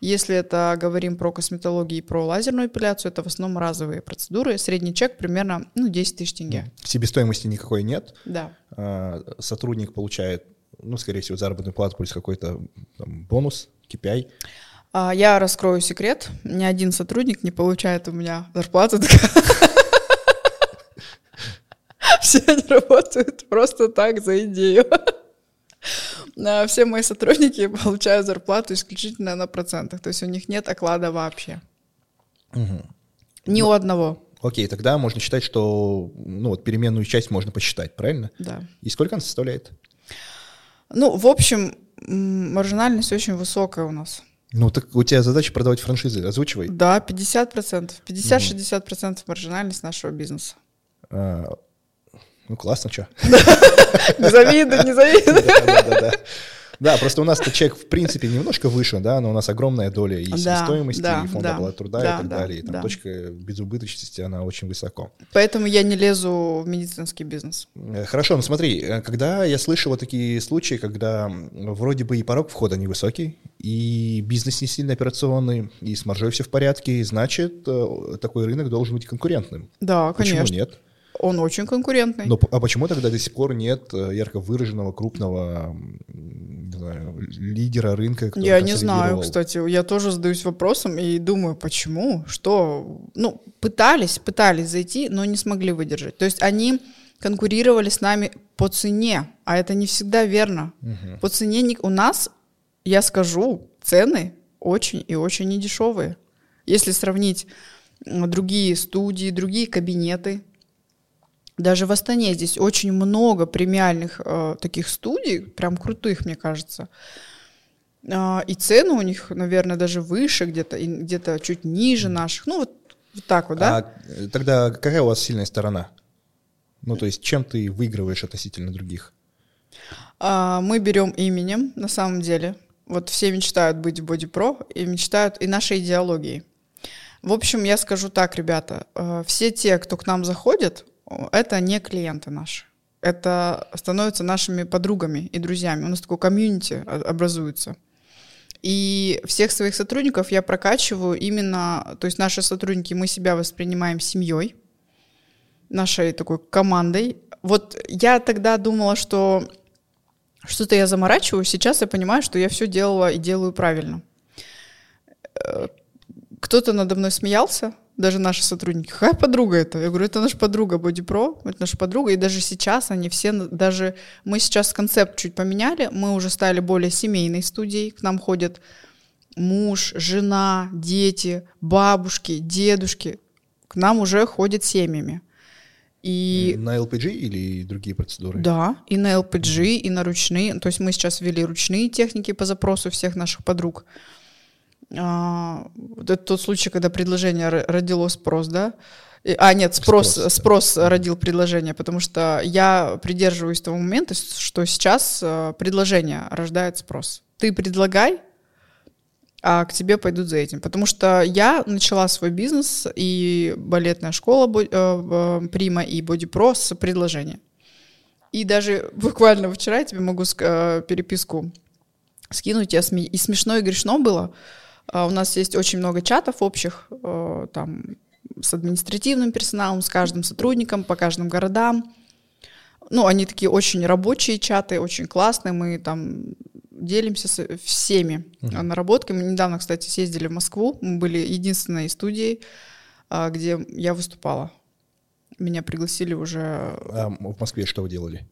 Если это говорим про косметологию и про лазерную эпиляцию, это в основном разовые процедуры. Средний чек примерно ну, 10 тысяч тенге. Себестоимости никакой нет. Да. А, Сотрудник получает, ну, скорее всего, заработную плату плюс какой-то там, бонус, KPI. А, Я раскрою секрет. Ни один сотрудник не получает у меня зарплату. Все они работают просто так за идею. Все мои сотрудники получают зарплату исключительно на процентах. То есть у них нет оклада вообще. Ни у одного. Окей, тогда можно считать, что ну, вот переменную часть можно посчитать, правильно? Да. И сколько она составляет? Ну, в общем, маржинальность очень высокая у нас. Ну, так у тебя задача продавать франшизы, озвучивай. Да, 50%. 50-60% маржинальность нашего бизнеса. А, ну, классно, что? Не завидуй, не завидуй. Да-да-да. Да, просто у нас-то чек в принципе немножко выше, да, но у нас огромная доля и Да, себестоимости, да, и фонда да, оплаты труда да, и так да, далее. И там да. точка безубыточности, она очень высоко. Поэтому я не лезу в медицинский бизнес. Э, Хорошо, ну смотри, э, когда я слышу вот такие случаи, когда вроде бы и порог входа невысокий, и бизнес не сильно операционный, и с маржой все в порядке, значит, э, такой рынок должен быть конкурентным. Да, Почему конечно. нет? Он очень конкурентный. Но, а почему тогда до сих пор нет э, ярко выраженного крупного не знаю, лидера рынка? Я не знаю, кстати, я тоже задаюсь вопросом и думаю, почему, что, ну, пытались, пытались зайти, но не смогли выдержать. То есть они конкурировали с нами по цене, а это не всегда верно. Мгм. По цене не- у нас, я скажу, цены очень и очень недешевые. Если сравнить другие студии, другие кабинеты, даже в Астане здесь очень много премиальных э, таких студий, прям крутых, мне кажется. А, и цены у них, наверное, даже выше где-то, где-то чуть ниже наших. Ну, вот, вот так вот, да? А э, тогда какая у вас сильная сторона? Ну, то есть чем ты выигрываешь относительно других? А, мы берем именем, на самом деле. Вот все мечтают быть в Pro и мечтают и нашей идеологией. В общем, я скажу так, ребята, э, все те, кто к нам заходит, это не клиенты наши. Это становятся нашими подругами и друзьями. У нас такое комьюнити образуется. И всех своих сотрудников я прокачиваю именно, то есть наши сотрудники, мы себя воспринимаем семьей, нашей такой командой. Вот я тогда думала, что что-то я заморачиваю, сейчас я понимаю, что я все делала и делаю правильно. Э, Кто-то надо мной смеялся, даже наши сотрудники. Какая подруга это? Я говорю, это наша подруга Pro, это наша подруга. И даже сейчас они все, даже мы сейчас концепт чуть поменяли, мы уже стали более семейной студией. К нам ходят муж, жена, дети, бабушки, дедушки. К нам уже ходят семьями. И На LPG или другие процедуры? да, и на LPG, и на ручные. То есть мы сейчас ввели ручные техники по запросу всех наших подруг. А, вот это тот случай, когда предложение родило спрос, да? А, нет, спрос, спрос, спрос родил предложение, потому что я придерживаюсь того момента, что сейчас э, предложение рождает спрос. Ты предлагай, а к тебе пойдут за этим. Потому что я начала свой бизнес и балетная школа э, э, Прима и Боди Про с предложения. И даже буквально вчера я тебе могу переписку скинуть, и смешно, и грешно было. А у нас есть очень много чатов общих, там с административным персоналом, с каждым сотрудником по каждым городам. Ну, они такие очень рабочие чаты, очень классные. Мы там делимся с всеми uh-huh. наработками. Мы недавно, кстати, съездили в Москву. Мы были единственной студией, а, где я выступала. Меня пригласили уже. А в Москве что вы делали?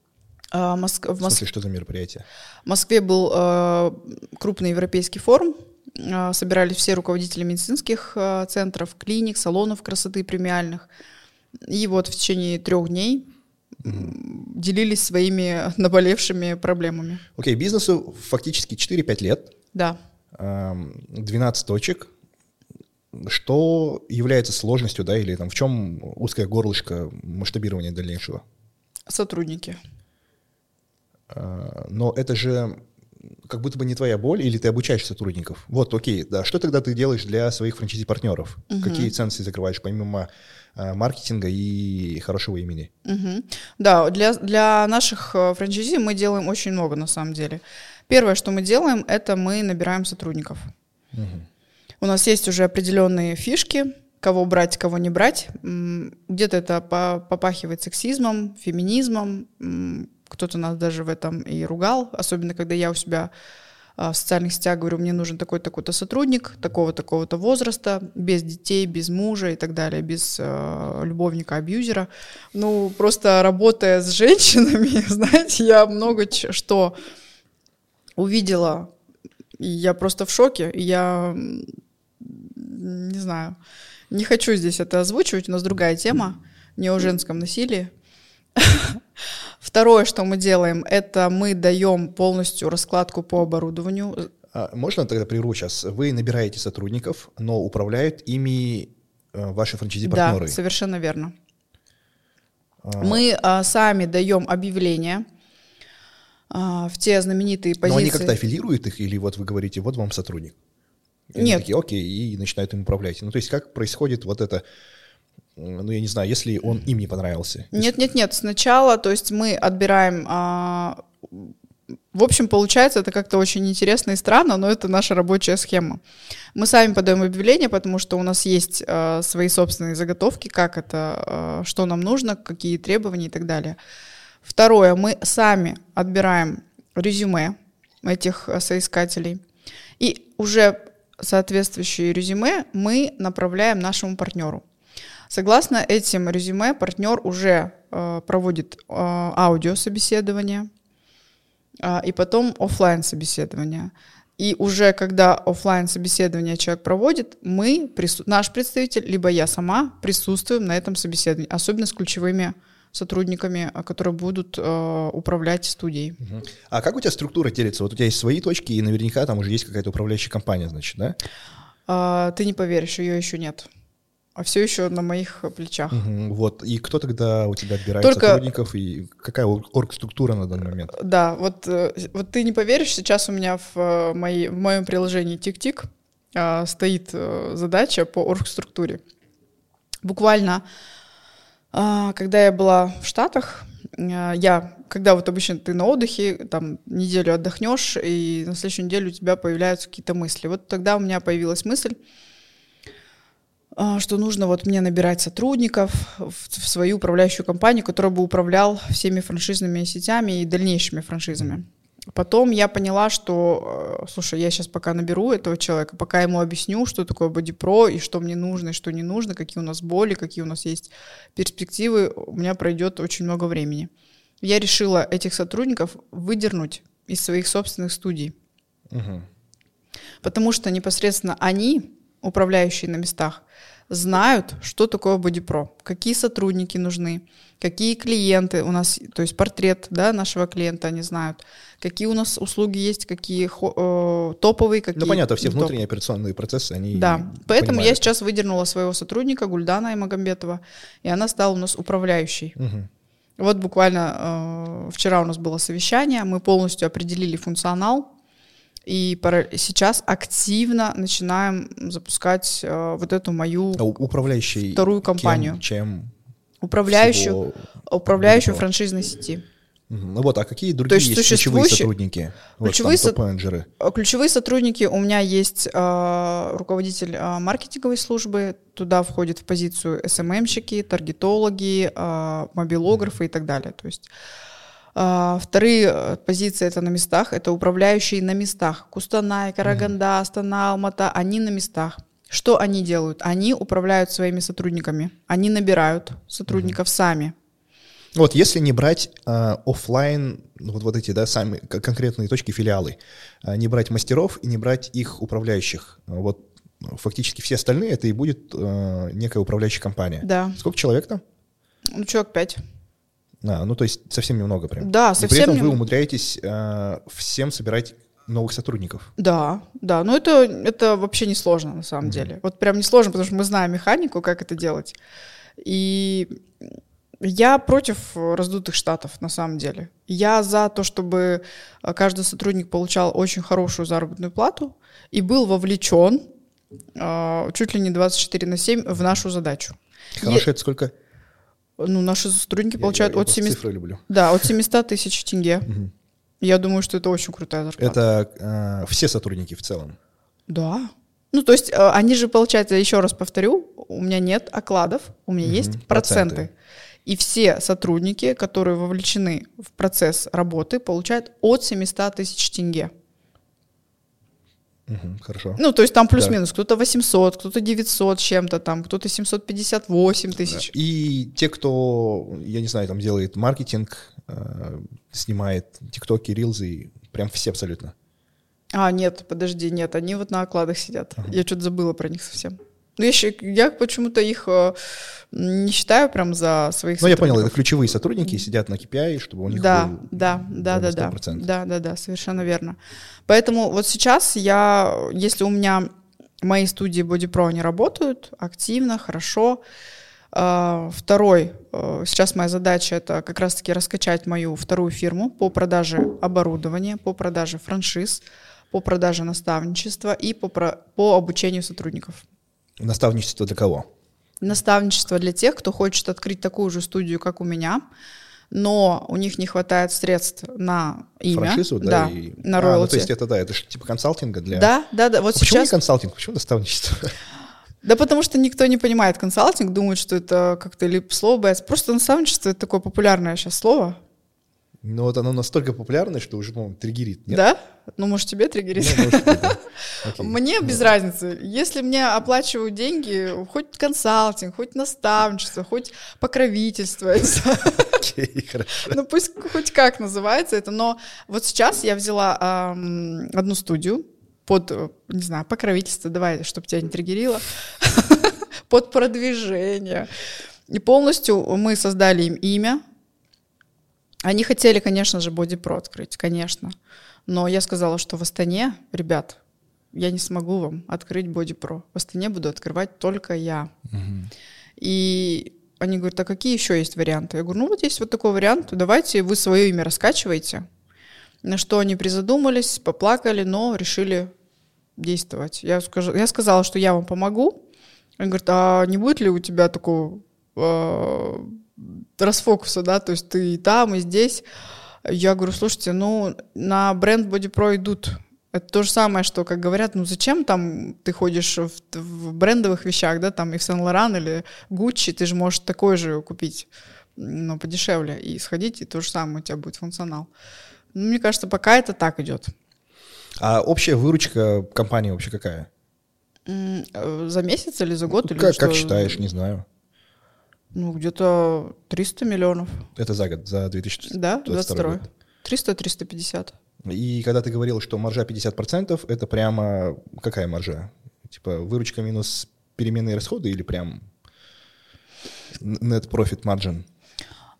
А, Моск... В, в смысле, что за мероприятие? В Москве был э, крупный европейский форум а, собирались все руководители медицинских а, центров, клиник, салонов красоты премиальных. И вот в течение трех дней mm-hmm. делились своими наболевшими проблемами. Окей, okay, бизнесу фактически 4-5 лет. Да. 12 точек. Что является сложностью, да, или там в чем узкое горлышко масштабирования дальнейшего? Сотрудники. А, но это же как будто бы не твоя боль, или ты обучаешь сотрудников. Вот, окей, да. Что тогда ты делаешь для своих франчайзи-партнеров? Угу. Какие ценности закрываешь помимо э, маркетинга и хорошего имени? Угу. Да, для, для наших э, франчайзи мы делаем очень много на самом деле. Первое, что мы делаем, это мы набираем сотрудников. Угу. У нас есть уже определенные фишки, кого брать, кого не брать. Где-то это попахивает сексизмом, феминизмом, кто-то нас даже в этом и ругал, особенно когда я у себя а, в социальных сетях говорю, мне нужен такой-то такой-то сотрудник, такого-такого-то возраста, без детей, без мужа и так далее, без э, любовника, абьюзера. Ну, просто работая с женщинами, знаете, я много что увидела, и я просто в шоке, и я не знаю, не хочу здесь это озвучивать, у нас другая тема, не о женском насилии. Второе, что мы делаем, это мы даем полностью раскладку по оборудованию. А можно тогда прерву сейчас? Вы набираете сотрудников, но управляют ими э, ваши франчайзи-партнеры? Да, совершенно верно. А... Мы а, сами даем объявления а, в те знаменитые позиции. Но они как-то аффилируют их, или вот вы говорите, вот вам сотрудник? И Нет. Они такие, окей, и начинают им управлять. Ну, то есть как происходит вот это ну, я не знаю, если он им не понравился. Нет, нет, нет. Сначала, то есть мы отбираем. А, в общем, получается, это как-то очень интересно и странно, но это наша рабочая схема. Мы сами подаем объявление, потому что у нас есть а, свои собственные заготовки, как это, а, что нам нужно, какие требования и так далее. Второе, мы сами отбираем резюме этих а, соискателей. И уже соответствующие резюме мы направляем нашему партнеру. Согласно этим резюме, партнер уже э, проводит э, аудиособеседование э, и потом офлайн собеседование. И уже когда офлайн собеседование человек проводит, мы, прису- наш представитель, либо я сама присутствуем на этом собеседовании, особенно с ключевыми сотрудниками, э, которые будут э, управлять студией. Угу. А как у тебя структура делится? Вот у тебя есть свои точки, и наверняка там уже есть какая-то управляющая компания, значит, да? А, ты не поверишь, ее еще нет а все еще на моих плечах. Угу, вот. И кто тогда у тебя отбирает Только... сотрудников, и какая оргструктура на данный момент? Да, вот, э, вот ты не поверишь, сейчас у меня в, э, моей, в моем приложении TikTik а, стоит задача по оргструктуре. Буквально, а, когда я была в Штатах, а, я, когда вот обычно ты на отдыхе, там неделю отдохнешь, и на следующую неделю у тебя появляются какие-то мысли. Вот тогда у меня появилась мысль, что нужно вот мне набирать сотрудников в свою управляющую компанию, которая бы управлял всеми франшизными сетями и дальнейшими франшизами. Потом я поняла, что, э, слушай, я сейчас пока наберу этого человека, пока ему объясню, что такое бодипро и что мне нужно и что не нужно, какие у нас боли, какие у нас есть перспективы, у меня пройдет очень много времени. Я решила этих сотрудников выдернуть из своих собственных студий. Угу. Потому что непосредственно они, управляющие на местах, знают, что такое бодипро, какие сотрудники нужны, какие клиенты у нас, то есть портрет да, нашего клиента они знают, какие у нас услуги есть, какие э, топовые, какие... Ну, понятно, все внутренние топ. операционные процессы, они Да, поэтому понимают. я сейчас выдернула своего сотрудника Гульдана Имагомбетова, и она стала у нас управляющей. Угу. Вот буквально э, вчера у нас было совещание, мы полностью определили функционал, и сейчас активно начинаем запускать э, вот эту мою а управляющий вторую компанию. Кем, чем управляющую, управляющую франшизной сети. Ну вот, а какие другие есть, есть ключевые сотрудники? Ключевые, вот, там, со... Э, ключевые сотрудники у меня есть э, руководитель э, маркетинговой службы, туда входит в позицию СММщики, эм таргетологи, э, мобилографы mm-hmm. и так далее. То есть вторые э, позиции это на местах, это управляющие на местах. Кустанай, Караганда. Астана, Алмата, они на местах. Что они делают? Они управляют своими сотрудниками, они набирают сотрудников mm-hmm. сами вот если не брать э, офлайн, вот, вот эти, да, сами конкретные точки, филиалы, э, не брать мастеров и не брать их управляющих, вот фактически все остальные, это и будет э, некая управляющая компания. Да. Сколько человек там? Ну, человек пять. А, ну, то есть совсем немного прям. Да, совсем И при этом нем... вы умудряетесь э, всем собирать новых сотрудников. Да, да, но это, это вообще не сложно на самом mm-hmm. деле. Вот прям не сложно, потому что мы знаем механику, как это делать. И я против раздутых штатов, на самом деле. Я за то, чтобы э, каждый сотрудник получал очень хорошую заработную плату и был вовлечен э, чуть ли не 24 на 7 в нашу задачу. Хорошо, это сколько? Ну, наши сотрудники я, получают я, я от 700... цифры люблю. Да, от 700 тысяч тенге. Я думаю, что это очень крутая зарплата. Это э, все сотрудники в целом? Да. Ну, то есть э, они же, получается, еще раз повторю, у меня нет окладов, у меня угу, есть проценты. проценты. И все сотрудники, которые вовлечены в процесс работы, получают от 700 тысяч тенге. Угу, хорошо. Ну, то есть там плюс-минус. Да. Кто-то 800, кто-то 900 чем-то там, кто-то 758 тысяч. Да. И те, кто, я не знаю, там делает маркетинг, э, снимает тиктоки, рилзы, прям все абсолютно. А, нет, подожди, нет, они вот на окладах сидят. Ага. Я что-то забыла про них совсем. Ну, я, я почему-то их э, не считаю прям за своих Ну, я понял, это ключевые сотрудники сидят на KPI, чтобы у них да, был да, да, да, да, да, да, да, совершенно верно. Поэтому вот сейчас я, если у меня мои студии Pro не работают активно, хорошо, э, Второй, э, сейчас моя задача это как раз-таки раскачать мою вторую фирму по продаже оборудования, по продаже франшиз, по продаже наставничества и по, по обучению сотрудников. Наставничество для кого? Наставничество для тех, кто хочет открыть такую же студию, как у меня, но у них не хватает средств на имя. Франшизу, да? Да, и... на роялти. А, ну, то есть это, да, это же типа консалтинга для... Да, да, да. Вот а почему сейчас... не консалтинг, почему наставничество? Да потому что никто не понимает консалтинг, думает, что это как-то либо слово. Просто наставничество — это такое популярное сейчас слово. Ну вот оно настолько популярное, что уже, по-моему, триггерит. Нет? Да? Ну, может, тебе триггерит? Ну, может, да. Мне без разницы. Если мне оплачивают деньги, хоть консалтинг, хоть наставничество, хоть покровительство. Окей, хорошо. Ну, пусть хоть как называется это. Но вот сейчас я взяла одну студию под, не знаю, покровительство, давай, чтобы тебя не триггерило, под продвижение. И полностью мы создали им имя, они хотели, конечно же, Pro открыть, конечно. Но я сказала, что в Астане, ребят, я не смогу вам открыть Pro. В Астане буду открывать только я. Угу. И они говорят, а какие еще есть варианты? Я говорю, ну вот есть вот такой вариант, давайте вы свое имя раскачиваете. На что они призадумались, поплакали, но решили действовать. Я, скажу, я сказала, что я вам помогу. Они говорят, а не будет ли у тебя такого э, расфокуса, да, то есть ты и там, и здесь. Я говорю, слушайте, ну, на бренд Body Pro идут. Это то же самое, что, как говорят, ну зачем там ты ходишь в, в брендовых вещах, да, там и в Сен-Лоран или Гуччи, ты же можешь такой же купить, но подешевле, и сходить, и то же самое у тебя будет функционал. Ну, мне кажется, пока это так идет. А общая выручка компании вообще какая? Э, за месяц или за год? Ну, или как, что? как считаешь, не знаю. Ну, где-то 300 миллионов. Это за год, за 2022 Да, 22 год. 300-350. И когда ты говорил, что маржа 50%, это прямо какая маржа? Типа выручка минус переменные расходы или прям net profit margin?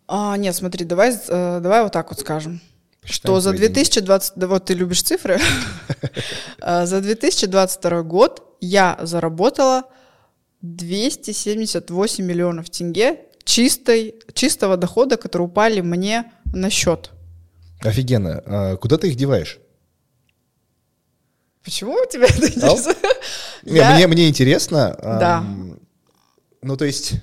А, нет, смотри, давай, э, давай вот так вот скажем. Посчитаем что за твои деньги. 2020, да вот ты любишь цифры, А, за 2022 год я заработала 278 миллионов тенге чистой, чистого дохода, которые упали мне на счет. Офигенно. А куда ты их деваешь? Почему у тебя это? Не, Я- Мне, мне интересно. Да. ну, то есть,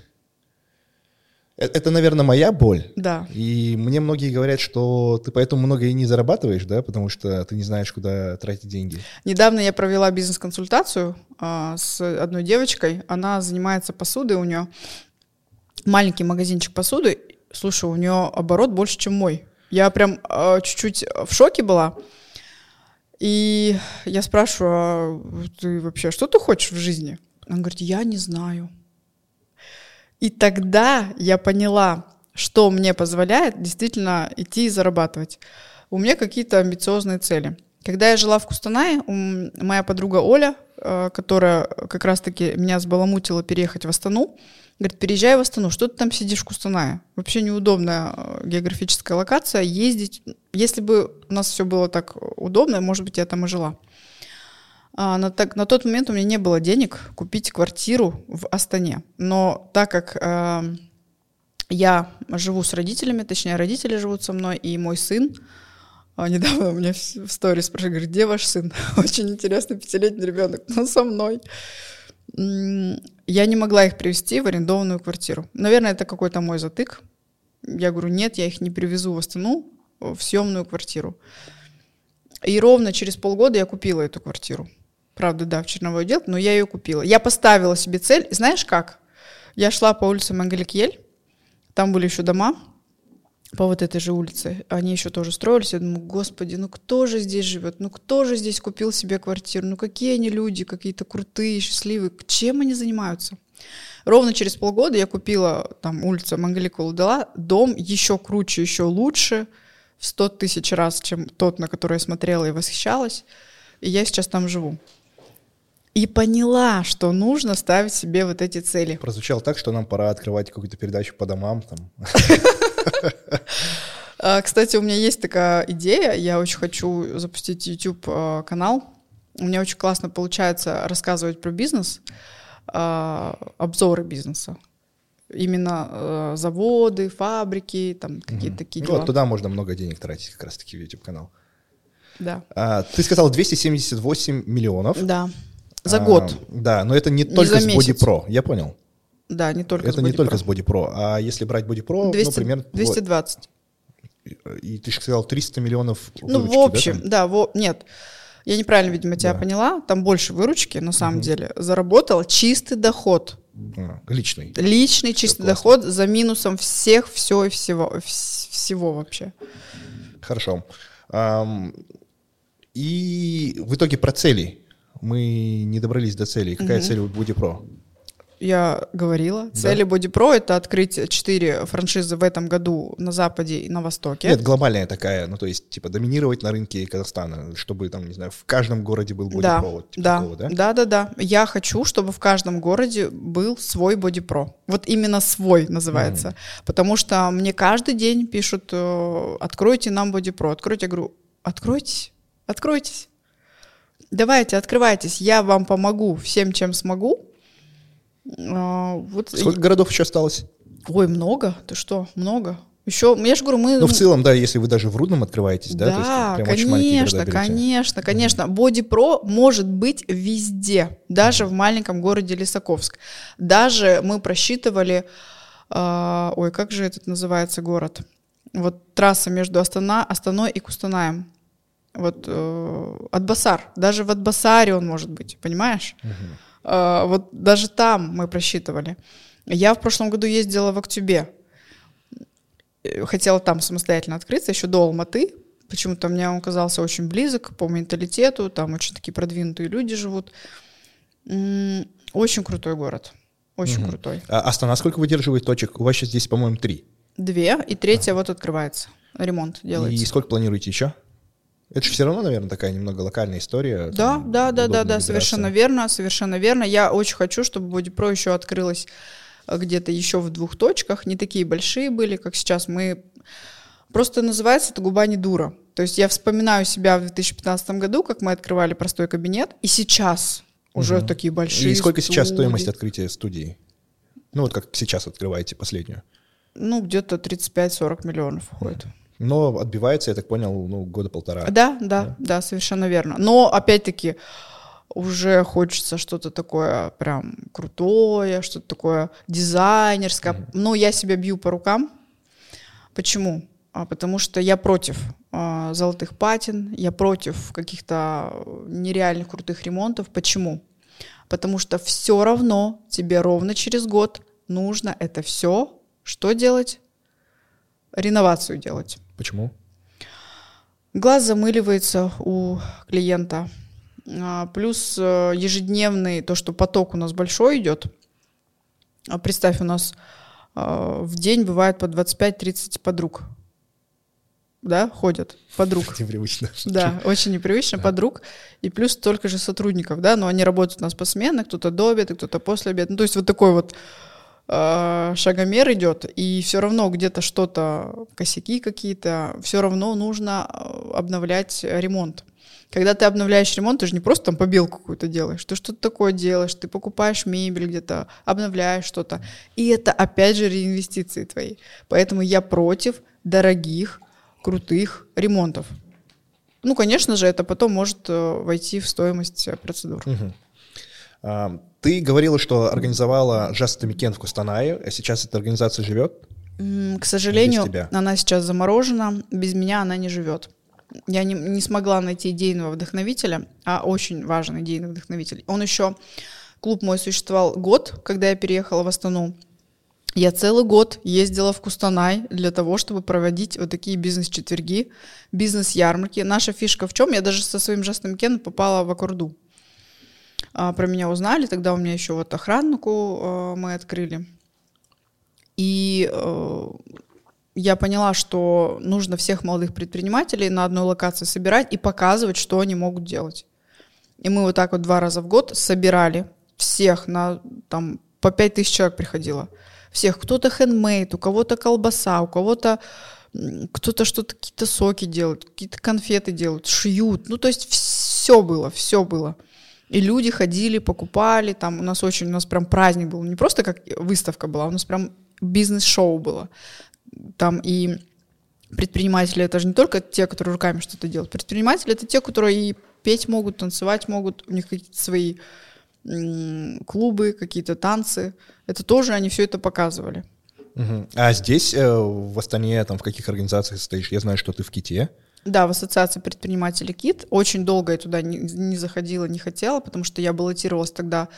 это, наверное, моя боль. Да. И мне многие говорят, что ты поэтому много и не зарабатываешь, да, потому что ты не знаешь, куда тратить деньги. Недавно я провела бизнес-консультацию а, с одной девочкой. Она занимается посудой, у нее маленький магазинчик посуды. Слушай, у нее оборот больше, чем мой. Я прям а, чуть-чуть в шоке была. И я спрашиваю, а ты вообще, что ты хочешь в жизни? Она говорит, я не знаю. И тогда я поняла, что мне позволяет действительно идти и зарабатывать. У меня какие-то амбициозные цели. Когда я жила в Кустанае, моя подруга Оля, э, которая как раз-таки меня сбаламутила переехать в Астану, говорит, переезжай в Астану, что ты там сидишь в Кустанае? Вообще неудобная э, географическая локация, ездить. Если бы у нас все было так удобно, может быть, я там и жила. А, на, так, на тот момент у меня не было денег купить квартиру в Астане. Но так как э, я живу с родителями, точнее, родители живут со мной, и мой сын, а, недавно у меня в сторис спрашивают, говорит, где ваш сын? Очень интересный пятилетний ребенок, но со мной. Я не могла их привезти в арендованную квартиру. Наверное, это какой-то мой затык. Я говорю, нет, я их не привезу в Астану в съемную квартиру. И ровно через полгода я купила эту квартиру. Правда, да, в черновой отдел, но я ее купила. Я поставила себе цель. Знаешь как? Я шла по улице Мангаликьель, там были еще дома по вот этой же улице. Они еще тоже строились. Я думаю, господи, ну кто же здесь живет? Ну кто же здесь купил себе квартиру? Ну какие они люди, какие-то крутые, счастливые. Чем они занимаются? Ровно через полгода я купила там улица Мангаликула дала дом еще круче, еще лучше, в 100 тысяч раз, чем тот, на который я смотрела и восхищалась. И я сейчас там живу. И поняла, что нужно ставить себе вот эти цели. Прозвучало так, что нам пора открывать какую-то передачу по домам. Там. А, Кстати, у меня есть такая идея. Я очень хочу запустить YouTube а, канал. У меня очень классно получается рассказывать про бизнес, а, обзоры бизнеса. Именно заводы, фабрики, там какие-то такие Ну, дела. вот туда можно много денег тратить как раз-таки в YouTube-канал. Да. А, ты сказал 278 миллионов. Да. За А, год. Да, но это не, Не только с. Body Pro, я понял. Да, не только это с не Body только Pro. с Body Pro, а если брать Body Pro, 200, ну, примерно... вот, 220. и ты же сказал 300 миллионов Ну, выручки, в общем, да, да, во, нет. Я неправильно, видимо, тебя Да. поняла. Там больше выручки, на самом деле. Заработал чистый доход. А, личный. Личный чистый классно. доход за минусом всех, все и всего, вс- всего вообще. Хорошо. Ам, и в итоге про цели. Мы не добрались до целей. Какая цель у Pro? Я говорила. Цели Body Pro это открыть 4 франшизы в этом году на Западе и на Востоке. Нет, глобальная такая, ну то есть типа доминировать на рынке Казахстана, чтобы там, не знаю, в каждом городе был Body да, Pro. вот типа да, такого, да? да, да, да. Я хочу, чтобы в каждом городе был свой Body Pro. Вот именно свой называется. Потому что мне каждый день пишут, э, откройте нам Body Pro. Откройте, я говорю, откройтесь, откройтесь. Давайте, открывайтесь, я вам помогу всем, чем смогу. А, Вот, Сколько городов еще осталось? Ой, много, ты что, много. Еще, я же говорю, мы... Ну, в целом, да, если вы даже в Рудном открываетесь, да? Да, то есть прям конечно, конечно, конечно. Body Pro может быть везде, даже в маленьком городе Лисаковск. Даже мы просчитывали, а, ой, как же этот называется город? Вот трасса между Астана, Астаной и Кустанаем. Вот э, Атбасар. Даже в Атбасаре он может быть, понимаешь? А, вот даже там мы просчитывали. Я в прошлом году ездила в Актюбе. Э, Хотела там самостоятельно открыться, еще до Алматы. Почему-то мне он казался очень близок по менталитету. Там очень такие продвинутые люди живут. Очень крутой город. Очень крутой. А Астана сколько выдерживает точек? У вас сейчас здесь, по-моему, три. Две, и третья вот открывается. Ремонт делается. И сколько планируете еще? Это же все равно, наверное, такая немного локальная история. Да, там, да, да, да, да, совершенно верно, совершенно верно. Я очень хочу, чтобы Pro еще открылась э, где-то еще в двух точках, не такие большие были, как сейчас. Мы просто называется это губа не дура. То есть я вспоминаю себя в 2015 году, как мы открывали простой кабинет, и сейчас уже Мгм. такие большие. И сколько сейчас студии. стоимость открытия студии? Ну, вот как сейчас открываете последнюю. Ну, где-то 35-40 миллионов уходит. Но отбивается, я так понял, ну, года полтора. Да, да, да, совершенно верно. Но опять-таки уже хочется что-то такое прям крутое, что-то такое дизайнерское. Но я себя бью по рукам. Почему? А, потому что я против а, золотых патин, я против каких-то нереальных крутых ремонтов. Почему? Потому что все равно тебе ровно через год нужно это все что делать? Реновацию делать. Почему? Глаз замыливается у клиента. А, Плюс э, ежедневный, то, что поток у нас большой идет. А Представь, у нас э, в день бывает по 25-30 подруг. Да, ходят подруг. Непривычно. Да, очень непривычно, подруг. И плюс столько же сотрудников, да, но они работают у нас посменно, кто-то до обеда, кто-то после обеда. Ну, то есть вот такой вот э, шагомер идет, и все равно где-то что-то, косяки какие-то, все равно нужно э, обновлять ремонт. Когда ты обновляешь ремонт, ты же не просто там побелку какую-то делаешь, ты что-то такое делаешь, ты покупаешь мебель где-то, обновляешь что-то. И это опять же реинвестиции твои. Поэтому я против дорогих, крутых ремонтов. Ну, конечно же, это потом может э, войти в стоимость процедур. Мгм. Ты говорила, что организовала Just Weekend в Кустанае, а сейчас эта организация живет? К сожалению, она сейчас заморожена, без меня она не живет. Я не, не смогла найти идейного вдохновителя, а очень важен идейный вдохновитель. Он еще, клуб мой существовал год, когда я переехала в Астану. Я целый год ездила в Кустанай для того, чтобы проводить вот такие бизнес-четверги, бизнес-ярмарки. Наша фишка в чем? Я даже со своим жестом Кен попала в Аккорду. А, про меня узнали, тогда у меня еще вот охранку э, мы открыли. И э, я поняла, что нужно всех молодых предпринимателей на одной локации собирать и показывать, что они могут делать. И мы вот так вот два раза в год собирали всех на там по пять тысяч человек приходило. Всех. Кто-то хендмейд, у кого-то колбаса, у кого-то кто-то что-то, какие-то соки делают, какие-то конфеты делают, шьют. Ну, то есть все было, все было. И люди ходили, покупали, там у нас очень, у нас прям праздник был, не просто как выставка была, у нас прям бизнес-шоу было. Там и предприниматели это же не только те, которые руками что-то делают. Предприниматели это те, которые и петь могут, танцевать могут, у них какие-то свои клубы, какие-то танцы. Это тоже они все это показывали. Мгм. А здесь, э, в Астане, там, в каких организациях состоишь? Я знаю, что ты в Ките. Да, в ассоциации предпринимателей КИТ. Очень долго я туда не, не заходила, не хотела, потому что я баллотировалась тогда,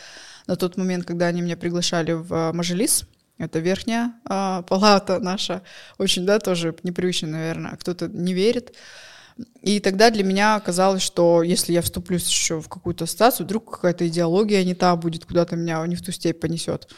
на тот момент, когда они меня приглашали в а, Мажилис. Это верхняя а, палата наша. Очень, да, тоже непривычно, наверное. Кто-то не верит. И тогда для меня оказалось, что если я вступлюсь еще в какую-то ассоциацию, вдруг какая-то идеология не та будет, куда-то меня не в ту степь понесет.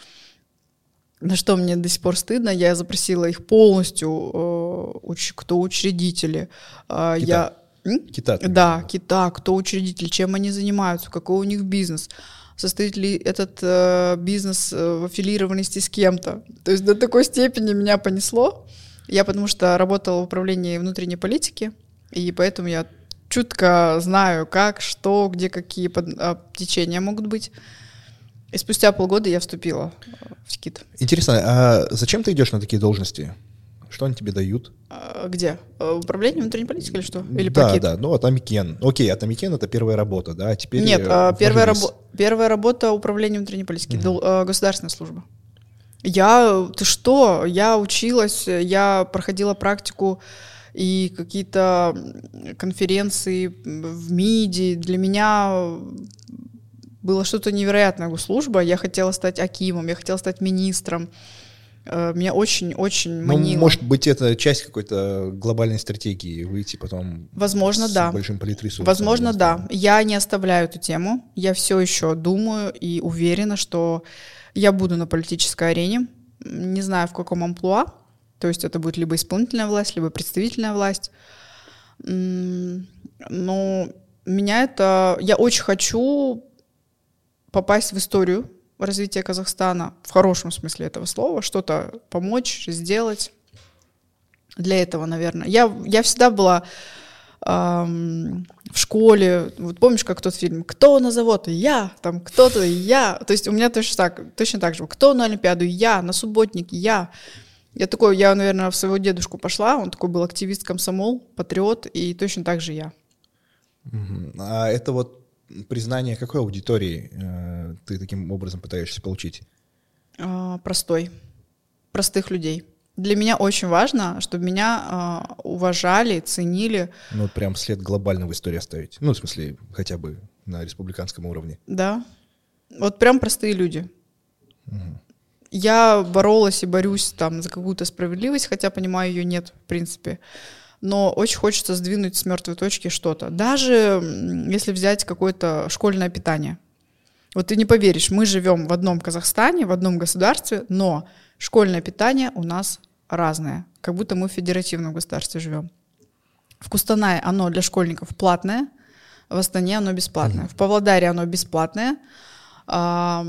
На что мне до сих пор стыдно, я запросила их полностью, э, кто учредители. Э, я... М? Кита. Да, кита, кто учредитель, чем они занимаются, какой у них бизнес, состоит ли этот э, бизнес э, в аффилированности с кем-то. То есть до такой степени меня понесло. Я потому что работала в управлении внутренней политики, и поэтому я чутко знаю, как, что, где какие под- а, течения могут быть. И спустя полгода я вступила э, в КИТ. Интересно, а зачем ты идешь на такие должности? Что они тебе дают? А, Где? Э, Управление внутренней политики или что? Или да, пакет? да, ну, Атамекен. Окей, Атамекен — это первая работа, да, а теперь... Нет, э, а, первая, рабо- первая работа управления внутренней политики, э, государственная служба. Я, ты что, я училась, я проходила практику и какие-то конференции в МИДе. Для меня было что-то невероятное госслужба. Я хотела стать акимом, я хотела стать министром. Э, Меня очень-очень Ну, манило. может быть, это часть какой-то глобальной стратегии, выйти потом Возможно, с да. большим политресурсом. Возможно, да. Я не оставляю эту тему. Я все еще думаю и уверена, что я буду на политической арене. Не знаю, в каком амплуа. То есть это будет либо исполнительная власть, либо представительная власть. Но меня это... Я очень хочу попасть в историю развития Казахстана, в хорошем смысле этого слова, что-то помочь, сделать. Для этого, наверное. Я, я всегда была эм, в школе, вот помнишь, как тот фильм «Кто на завод?» Я, там кто-то, я. То есть у меня точно так, точно так же. Кто на Олимпиаду? Я. На субботник? Я. Я такой, я, наверное, в своего дедушку пошла, он такой был активист комсомол, патриот, и точно так же я. А это вот признание какой аудитории э, ты таким образом пытаешься получить? А, простой. Простых людей. Для меня очень важно, чтобы меня а, уважали, ценили. Ну, вот прям след глобально в истории оставить. Ну, в смысле, хотя бы на республиканском уровне. Да. Вот прям простые люди. Угу. Я боролась и борюсь там за какую-то справедливость, хотя понимаю, ее нет, в принципе но очень хочется сдвинуть с мертвой точки что-то. Даже если взять какое-то школьное питание. Вот ты не поверишь, мы живем в одном Казахстане, в одном государстве, но школьное питание у нас разное, как будто мы в федеративном государстве живем. В Кустанае оно для школьников платное, в Астане оно бесплатное, в Павлодаре оно бесплатное, а,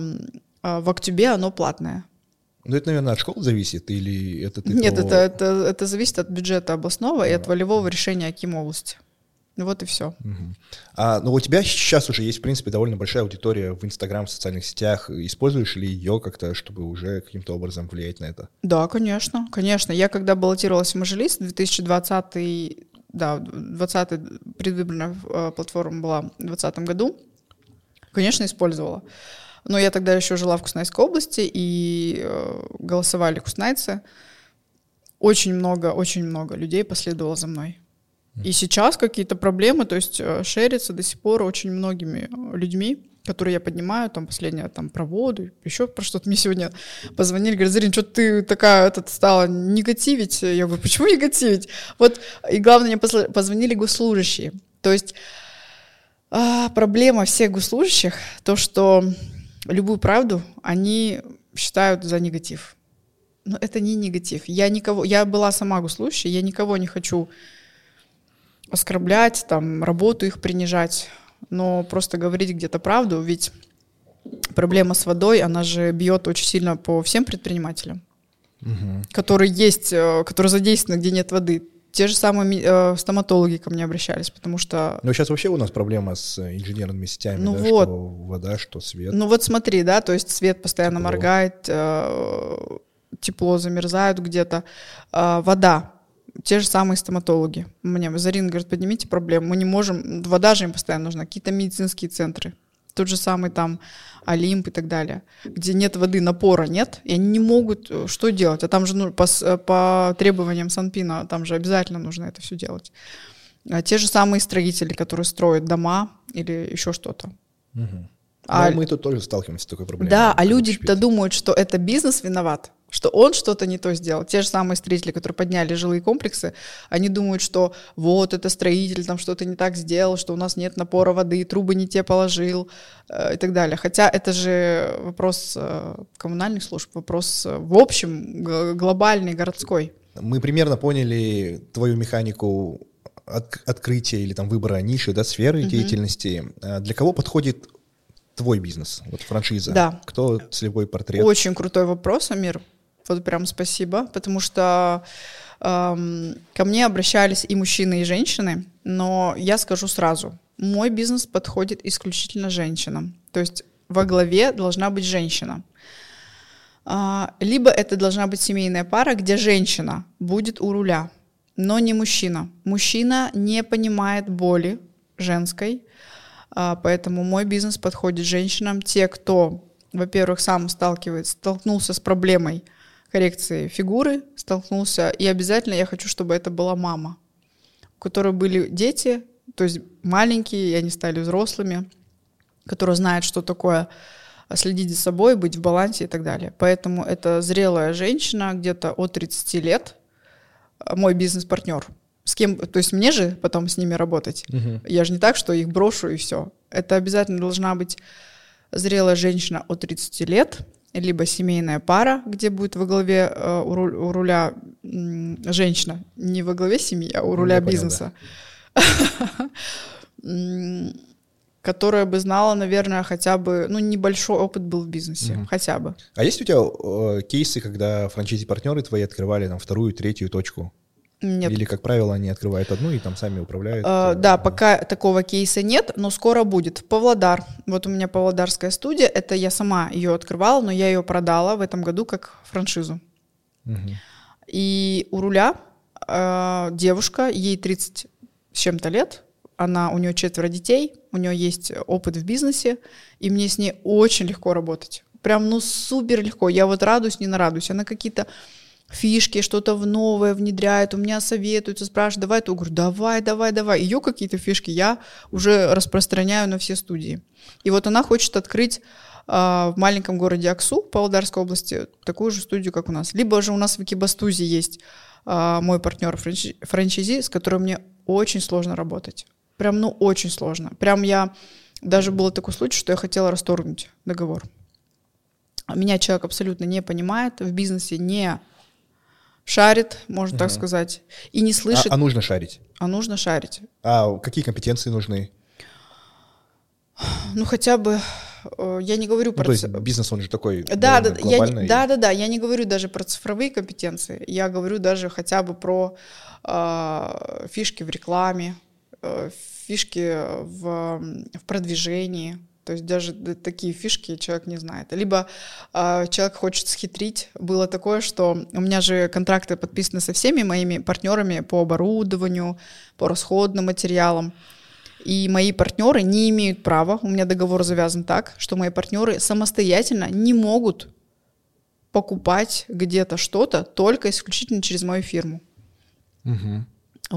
а в Актюбе оно платное. Ну, это, наверное, от школы зависит, или это ты Нет, по... это, это, это зависит от бюджета областного да. и от волевого решения Аким области. Вот и все. Угу. А, ну, у тебя сейчас уже есть, в принципе, довольно большая аудитория в Инстаграм, в социальных сетях. Используешь ли ее как-то, чтобы уже каким-то образом влиять на это? Да, конечно, конечно. Я когда баллотировалась в Мажилис, 2020 да, 20 предвыборная э, платформа была в 2020 году, конечно, использовала. Но я тогда еще жила в Куснайской области, и э, голосовали куснайцы. Очень много, очень много людей последовало за мной. И сейчас какие-то проблемы, то есть э, шерится до сих пор очень многими людьми, которые я поднимаю, там, последнее, там, про воду, еще про что-то. Мне сегодня позвонили, говорят, Зарин, что ты такая этот, стала негативить? Я говорю, почему негативить? Вот, и главное, мне позвонили госслужащие. То есть а, проблема всех госслужащих, то, что любую правду они считают за негатив. Но это не негатив. Я никого, я была сама гуслущей, я никого не хочу оскорблять, там, работу их принижать, но просто говорить где-то правду, ведь проблема с водой, она же бьет очень сильно по всем предпринимателям, угу. которые есть, э, которые задействованы, где нет воды. Те же самые э, стоматологи ко мне обращались, потому что... Ну, сейчас вообще у нас проблема с инженерными сетями, ну да, вот. что вода, что свет. Ну вот смотри, да, то есть свет постоянно Тепло. моргает, э, тепло замерзает где-то, э, вода, те же самые стоматологи. Мне Зарина говорит, поднимите проблему, мы не можем, вода же им постоянно нужна, какие-то медицинские центры тот же самый там Олимп и так далее, где нет воды, напора нет, и они не могут э, что делать. А там же ну, по, э, по требованиям Санпина, там же обязательно нужно это все делать. А те же самые строители, которые строят дома или еще что-то. Угу. А, мы тут тоже сталкиваемся с такой проблемой. Да, а люди-то думают, что это бизнес виноват, что он что-то не то сделал. Те же самые строители, которые подняли жилые комплексы, они думают, что вот это строитель там что-то не так сделал, что у нас нет напора воды, трубы не те положил э, и так далее. Хотя это же вопрос э, коммунальных служб, вопрос э, в общем глобальный, городской. Мы примерно поняли твою механику от, открытия или там выбора ниши, да, сферы uh-huh. деятельности. А для кого подходит твой бизнес, вот франшиза? Да. Кто целевой портрет? Очень крутой вопрос, Амир. Вот прям спасибо, потому что эм, ко мне обращались и мужчины, и женщины, но я скажу сразу, мой бизнес подходит исключительно женщинам. То есть во главе должна быть женщина. А, либо это должна быть семейная пара, где женщина будет у руля, но не мужчина. Мужчина не понимает боли женской, а, поэтому мой бизнес подходит женщинам. Те, кто, во-первых, сам сталкивается, столкнулся с проблемой коррекции фигуры столкнулся, и обязательно я хочу, чтобы это была мама, у которой были дети, то есть маленькие, и они стали взрослыми, которые знают, что такое следить за собой, быть в балансе и так далее. Поэтому это зрелая женщина, где-то от 30 лет, мой бизнес-партнер. С кем, то есть мне же потом с ними работать. Угу. Я же не так, что их брошу и все. Это обязательно должна быть зрелая женщина от 30 лет, либо семейная пара, где будет во главе э, у, руля женщина, не во главе семьи, а у руля Я бизнеса. Понял, м, которая бы знала, наверное, хотя бы, ну, небольшой опыт был в бизнесе, хотя бы. А есть у тебя э, кейсы, когда франчайзи-партнеры твои открывали там вторую, третью точку? Нет. Или, как правило, они открывают одну и там сами управляют? Э, э, Да, пока такого кейса нет, но скоро будет. Павлодар. Вот у меня павлодарская студия. Это я сама ее открывала, но я ее продала в этом году как франшизу. мгм. И у руля э, девушка, ей 30 с чем-то лет, она, у нее четверо детей, у нее есть опыт в бизнесе, и мне с ней очень легко работать. Прям, ну, супер легко. Я вот радуюсь, не нарадуюсь. Она какие-то фишки, что-то в новое внедряет, у меня советуется, спрашивает, давай то, говорю, давай, давай, давай. Ее какие-то фишки я уже распространяю на все студии. И вот она хочет открыть а, в маленьком городе Аксу, Павлодарской области, такую же студию, как у нас. Либо же у нас в Экибастузе есть а, мой партнер франчи- франчайзи, с которым мне очень сложно работать. Прям, ну, очень сложно. Прям я... Даже был такой случай, что я хотела расторгнуть договор. Меня человек абсолютно не понимает, в бизнесе не шарит, можно так Мгм. сказать, и не А, слышит, а нужно шарить? а нужно шарить. А какие компетенции нужны? Ну, хотя бы, э, я не говорю Ну, про... то есть бизнес, он же такой Да, да, наверное, я глобальный. да, да, да, я не говорю даже про цифровые компетенции, я говорю даже хотя бы про э, фишки в рекламе, э, фишки в, в продвижении. То есть даже такие фишки человек не знает. Либо э, человек хочет схитрить. Было такое, что у меня же контракты подписаны со всеми моими партнерами по оборудованию, по расходным материалам. И мои партнеры не имеют права, у меня договор завязан так, что мои партнеры самостоятельно не могут покупать где-то что-то только исключительно через мою фирму. Мгм.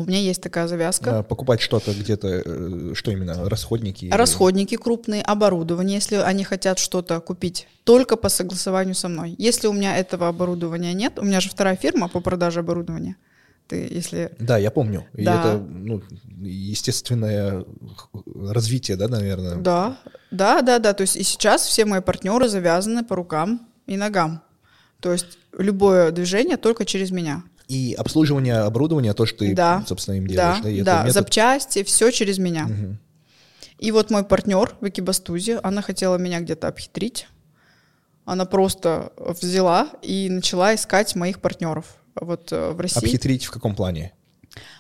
У меня есть такая завязка. А, покупать что-то где-то, э, что именно, расходники? или- Расходники крупные, оборудование, если они хотят что-то купить, только по согласованию со мной. Если у меня этого оборудования нет, у меня же вторая фирма по продаже оборудования. Ты, если Да, я помню. И Да. это ну, естественное развитие, да, наверное? Да, да, да, да. То есть и сейчас все мои партнеры завязаны по рукам и ногам. То есть любое движение только через меня. И обслуживание оборудования, то, что ты, Да. собственно, им делаешь, Да, да? да, метод- запчасти, все через меня. Мгм. И вот мой партнер в Экибастузе, она хотела меня где-то обхитрить. Она просто взяла и начала искать моих партнеров вот э, в России. Обхитрить в каком плане?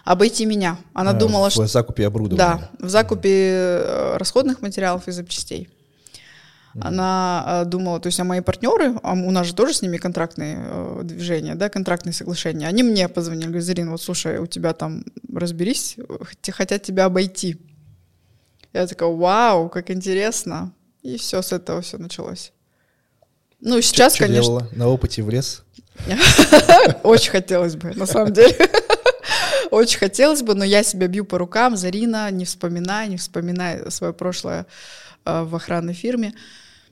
Обойти меня. Она А, думала, в что... закупе оборудования. Да, в закупе э, расходных материалов и запчастей. Она э, думала, то есть, а мои партнеры, а у нас же тоже с ними контрактные э, движения, да, контрактные соглашения, они мне позвонили, говорят, Зарина, вот слушай, у тебя там, разберись, хот- хотят тебя обойти. Я такая, вау, как интересно. И все, с этого все началось. Ну, сейчас, Чё конечно, делала? На опыте в лес? очень хотелось бы, на самом деле. Очень хотелось бы, но я себя бью по рукам. Зарина, не вспоминай, не вспоминай свое прошлое э, в охранной фирме.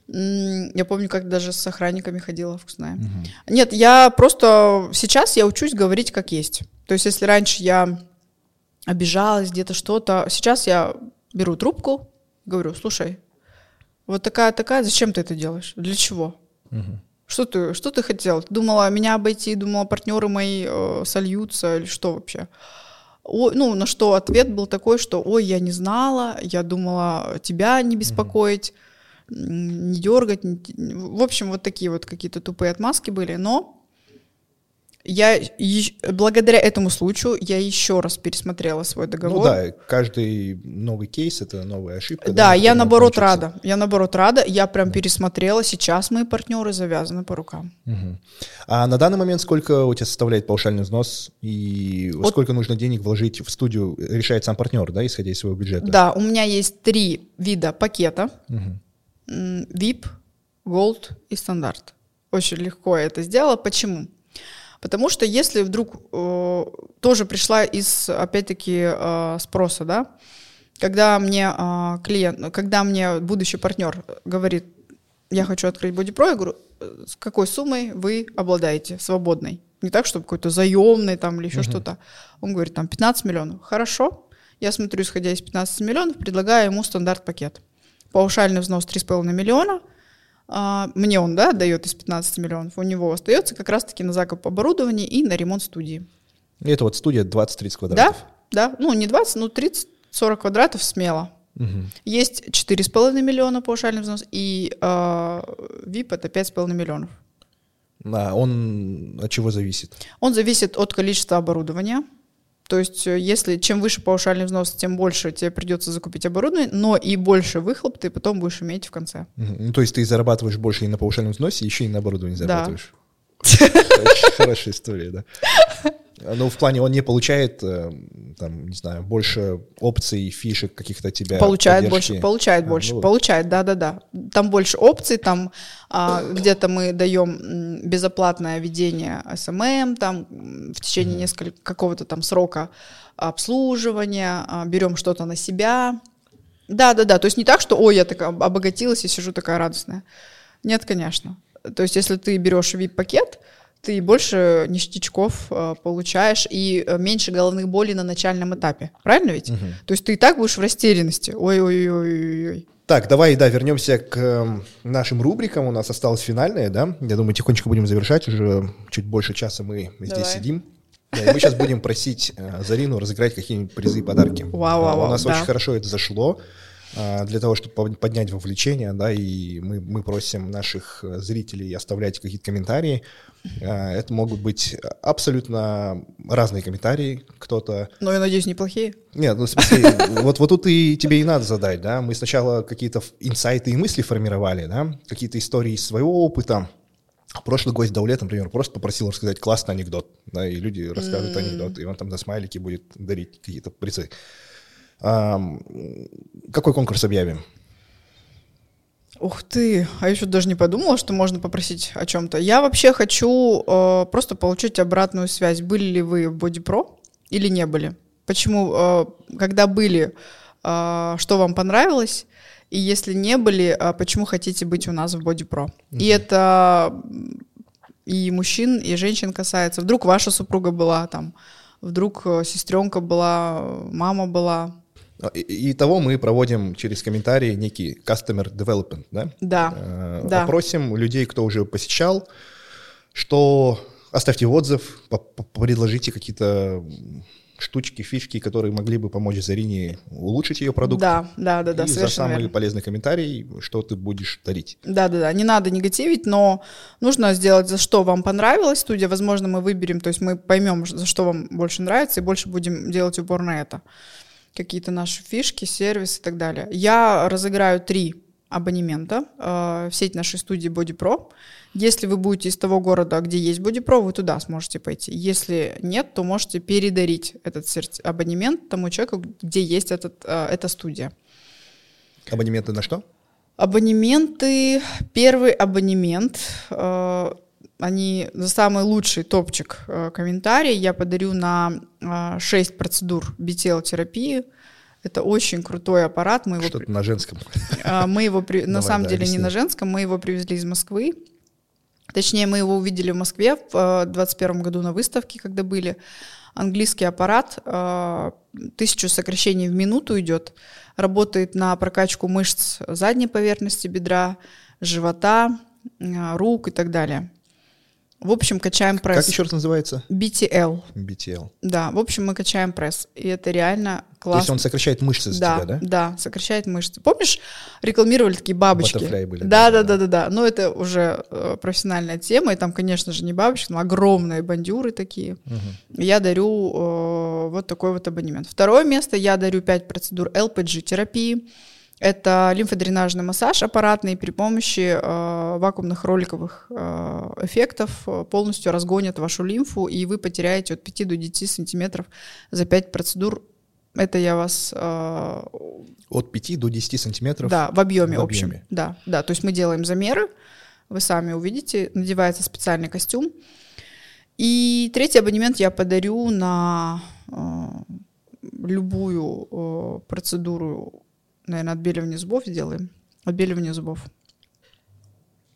Я помню, как даже с охранниками ходила вкусная. Мгм. Нет, я просто сейчас я учусь говорить как есть. То есть, если раньше я обижалась где-то что-то, сейчас я беру трубку, говорю, слушай, вот такая такая, зачем ты это делаешь? Для чего? Мгм. Что ты, что ты хотел? Ты Думала меня обойти, думала партнеры мои э, сольются или что вообще? Ой, ну, на что ответ был такой, что ой, я не знала, я думала тебя не беспокоить, м, не дергать. не В общем, вот такие вот какие-то тупые отмазки были, но я благодаря этому случаю я еще раз пересмотрела свой договор. Ну да, каждый новый кейс — это новая ошибка. Да, на я наоборот надо научиться. рада. Я наоборот рада. Я прям пересмотрела. Сейчас мои партнеры завязаны по рукам. Мгм. А на данный момент сколько у тебя составляет паушальный взнос и Вот- сколько нужно денег вложить в студию, решает сам партнер, да, исходя из своего бюджета? Да, у меня есть три вида пакета. Мгм. VIP, Gold и стандарт. Очень легко я это сделала. Почему? Потому что если вдруг э, тоже пришла из, опять-таки, э, спроса, да, когда мне э, клиент, когда мне будущий партнер говорит, я хочу открыть бодипро, я говорю, «Э, с какой суммой вы обладаете свободной? Не так, чтобы какой-то заемный там или еще Мгм. что-то. Он говорит, там 15 миллионов. Хорошо. Я смотрю, исходя из 15 миллионов, предлагаю ему стандарт-пакет. Паушальный взнос 3,5 миллиона. А, Мне он, да, дает из 15 миллионов. У него остается как раз-таки на закуп оборудования и на ремонт студии. И это вот студия 20-30 квадратов. Да, да, ну не 20, ну 30-40 квадратов смело. Есть 4,5 миллиона паушальный взнос, и э, VIP это 5,5 миллионов. А он от чего зависит? Он зависит от количества оборудования. То есть, э, если чем выше паушальный взнос, тем больше тебе придется закупить оборудование, но и больше выхлоп ты потом будешь иметь в конце. Ну, то есть ты зарабатываешь больше и на паушальном взносе, еще и на оборудовании зарабатываешь. Хорошая история, да. Ну, в плане он не получает, э, там, не знаю, больше опций, фишек каких-то тебя Получает поддержки? больше, получает А, больше, ну, получает, да-да-да. Там больше опций, там а, где-то мы даем безоплатное ведение SMM, там м, в течение нескольких какого-то там срока обслуживания, а, берем что-то на себя. Да-да-да, то есть не так, что, ой, я такая обогатилась и сижу такая радостная. Нет, конечно. То есть если ты берешь VIP-пакет, ты больше ништячков э, получаешь и э, меньше головных болей на начальном этапе. Правильно ведь? То есть ты и так будешь в растерянности. Ой-ой-ой-ой-ой. Так, давай, да, вернемся к эм, нашим рубрикам. У нас осталось финальное, да? Я думаю, тихонечко будем завершать. Уже чуть больше часа мы здесь Давай. сидим. Да, и мы сейчас будем просить э, Зарину разыграть какие-нибудь призы и подарки. Вау, Да, вау, У нас да. очень хорошо это зашло. А, Для того, чтобы поднять вовлечение, да, и мы, мы просим наших э, зрителей оставлять какие-то комментарии. А, Это могут быть абсолютно разные комментарии. Кто-то Ну, я надеюсь, неплохие. нет, ну в смысле, вот, вот тут и тебе и надо задать, да. Мы сначала какие-то инсайты и мысли формировали, да, какие-то истории из своего опыта. Прошлый гость Даулет, например, просто попросил рассказать классный анекдот, да, и люди рассказывают анекдот, и он там на смайлике будет дарить какие-то призы. Какой конкурс объявим? Ух ты, а я еще даже не подумала, что можно попросить о чем-то. Я вообще хочу э, просто получить обратную связь. Были ли вы в Pro или не были? Почему, э, когда были, э, что вам понравилось? И если не были, э, почему хотите быть у нас в Body Pro? И это и мужчин, и женщин касается. Вдруг ваша супруга была там, вдруг э, сестренка была, мама была. А, И, того мы проводим через комментарии некий customer development, да? Да, Э, да. Опросим людей, кто уже посещал, что оставьте отзыв, предложите какие-то штучки, фишки, которые могли бы помочь Зарине улучшить ее продукт. Да, да, да, да, и за совершенно самый верно. полезный комментарий, что ты будешь дарить. Да, да, да. Не надо негативить, но нужно сделать, за что вам понравилась студия. Возможно, мы выберем, то есть мы поймем, за что вам больше нравится, и больше будем делать упор на это. Какие-то наши фишки, сервис и так далее. Я разыграю три абонемента э, в сеть нашей студии Body Pro. Если вы будете из того города, где есть Body Pro, вы туда сможете пойти. Если нет, то можете передарить этот абонемент тому человеку, где есть этот, э, эта студия. Абонементы на что? Абонементы. Первый абонемент. э, они за самый лучший топчик э, комментарий я подарю на э, 6 процедур BTL-терапии. Это очень крутой аппарат. Мы его, Что-то на женском. а, мы его при- на Давай, самом да, деле не объясни. на женском, мы его привезли из Москвы. Точнее, мы его увидели в Москве в 2021 году на выставке, когда были. Английский аппарат, э, тысячу сокращений в минуту идет, работает на прокачку мышц задней поверхности бедра, живота, э, рук и так далее. В общем, качаем пресс. Как еще раз называется? BTL. BTL. Да, в общем, мы качаем пресс. И это реально То есть классно. он сокращает мышцы за да, тебя, да? да, сокращает мышцы. Помнишь, рекламировали такие бабочки? Butterfly были, Да, да, да, да, да. Но это уже э, профессиональная тема, и там, конечно же, не бабочки, но огромные бандюры такие. Я дарю э, вот такой вот абонемент. Второе место я дарю 5 процедур LPG-терапии. Это лимфодренажный массаж аппаратный при помощи э, вакуумных роликовых э, эффектов э, полностью разгонят вашу лимфу, и вы потеряете от 5 до 10 сантиметров за 5 процедур. Это я вас э, От 5 до 10 сантиметров. да, в объеме в общем. объеме. Да, да, то есть мы делаем замеры, вы сами увидите, надевается специальный костюм. И третий абонемент я подарю на э, любую э, процедуру, наверное, отбеливания зубов сделаем. Отбеливание зубов.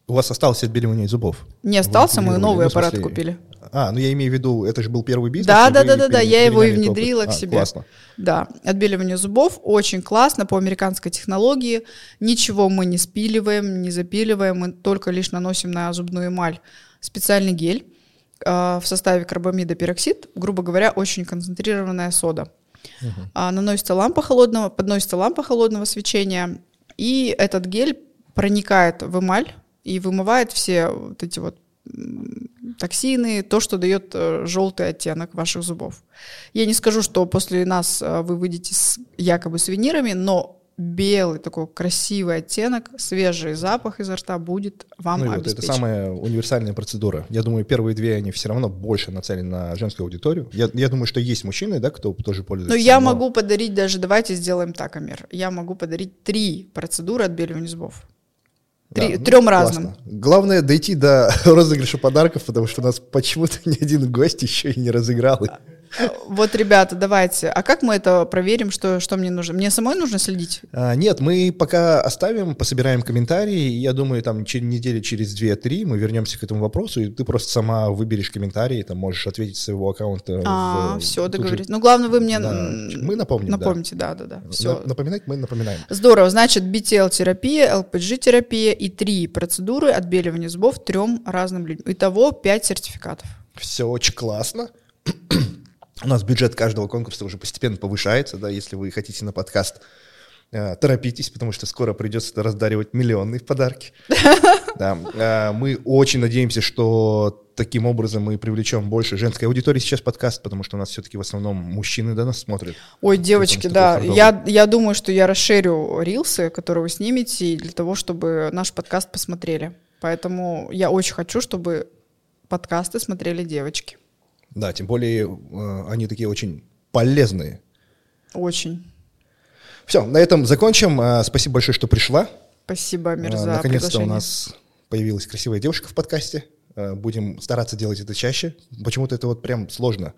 У вас осталось отбеливание зубов? Не остался, мы новый ну, аппарат смысле, купили. А, ну я имею в виду, это же был первый бизнес. Да, да, да, да, да, я его и внедрила опыт. к А, себе. Классно. Да, отбеливание зубов очень классно по американской технологии. Ничего мы не спиливаем, не запиливаем, мы только лишь наносим на зубную эмаль специальный гель э, в составе карбамида пероксид, грубо говоря, очень концентрированная сода. А, наносится лампа холодного, подносится лампа холодного свечения, и этот гель проникает в эмаль и вымывает все вот эти вот токсины, то, что дает э, желтый оттенок ваших зубов. Я не скажу, что после нас э, вы выйдете с якобы сувенирами, но белый такой красивый оттенок, свежий запах изо рта будет вам ну, обеспечен. Вот это самая универсальная процедура. Я думаю, первые две, они все равно больше нацелены на женскую аудиторию. Я, я думаю, что есть мужчины, да, кто тоже пользуется. Но я но... могу подарить даже, давайте сделаем так, Амир, я могу подарить три процедуры отбеливания зубов. Три, да, трем ну, разным. Классно. Главное дойти до розыгрыша подарков, потому что у нас почему-то ни один гость еще и не разыграл. Вот, ребята, давайте. А как мы это проверим, что, что мне нужно? Мне самой нужно следить? А, нет, мы пока оставим, пособираем комментарии. Я думаю, там через недели, через две-три мы вернемся к этому вопросу, и ты просто сама выберешь комментарии, там можешь ответить с своего аккаунта. А, в, все, договорились. Же... Ну, главное, вы мне да. мы напомним. Напомните, да, да, да. да. Все. Напоминать мы напоминаем. Здорово. Значит, BTL-терапия, LPG-терапия и три процедуры отбеливания зубов трем разным людям. Итого пять сертификатов. Все очень классно. У нас бюджет каждого конкурса уже постепенно повышается, да, если вы хотите на подкаст, э, торопитесь, потому что скоро придется раздаривать миллионные подарки. Да. Э, мы очень надеемся, что таким образом мы привлечем больше женской аудитории сейчас подкаст, потому что у нас все-таки в основном мужчины да, нас смотрят. Ой, девочки, да, я, я думаю, что я расширю рилсы, которые вы снимете, для того, чтобы наш подкаст посмотрели. Поэтому я очень хочу, чтобы подкасты смотрели девочки. Да, тем более э, они такие очень полезные. Очень. Все, на этом закончим. Э, спасибо большое, что пришла. Спасибо, Мир, за Наконец-то у нас появилась красивая девушка в подкасте. Э, будем стараться делать это чаще. Почему-то это вот прям сложно.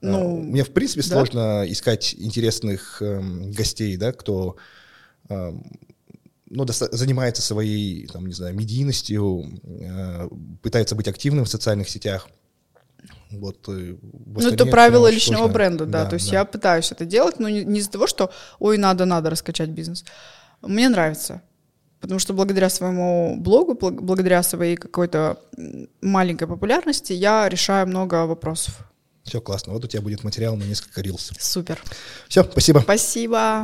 Э, ну, Мне, в принципе, да? сложно искать интересных э, гостей, да, кто э, ну, занимается своей, там, не знаю, медийностью, э, пытается быть активным в социальных сетях. Вот, э, ну, это правило личного сложно. бренда, да. да То есть да. я пытаюсь это делать, но не, не из-за того, что, ой, надо, надо раскачать бизнес. Мне нравится. Потому что благодаря своему блогу, благодаря своей какой-то маленькой популярности, я решаю много вопросов. Все классно. Вот у тебя будет материал на несколько рилс. Супер. Все, спасибо. Спасибо.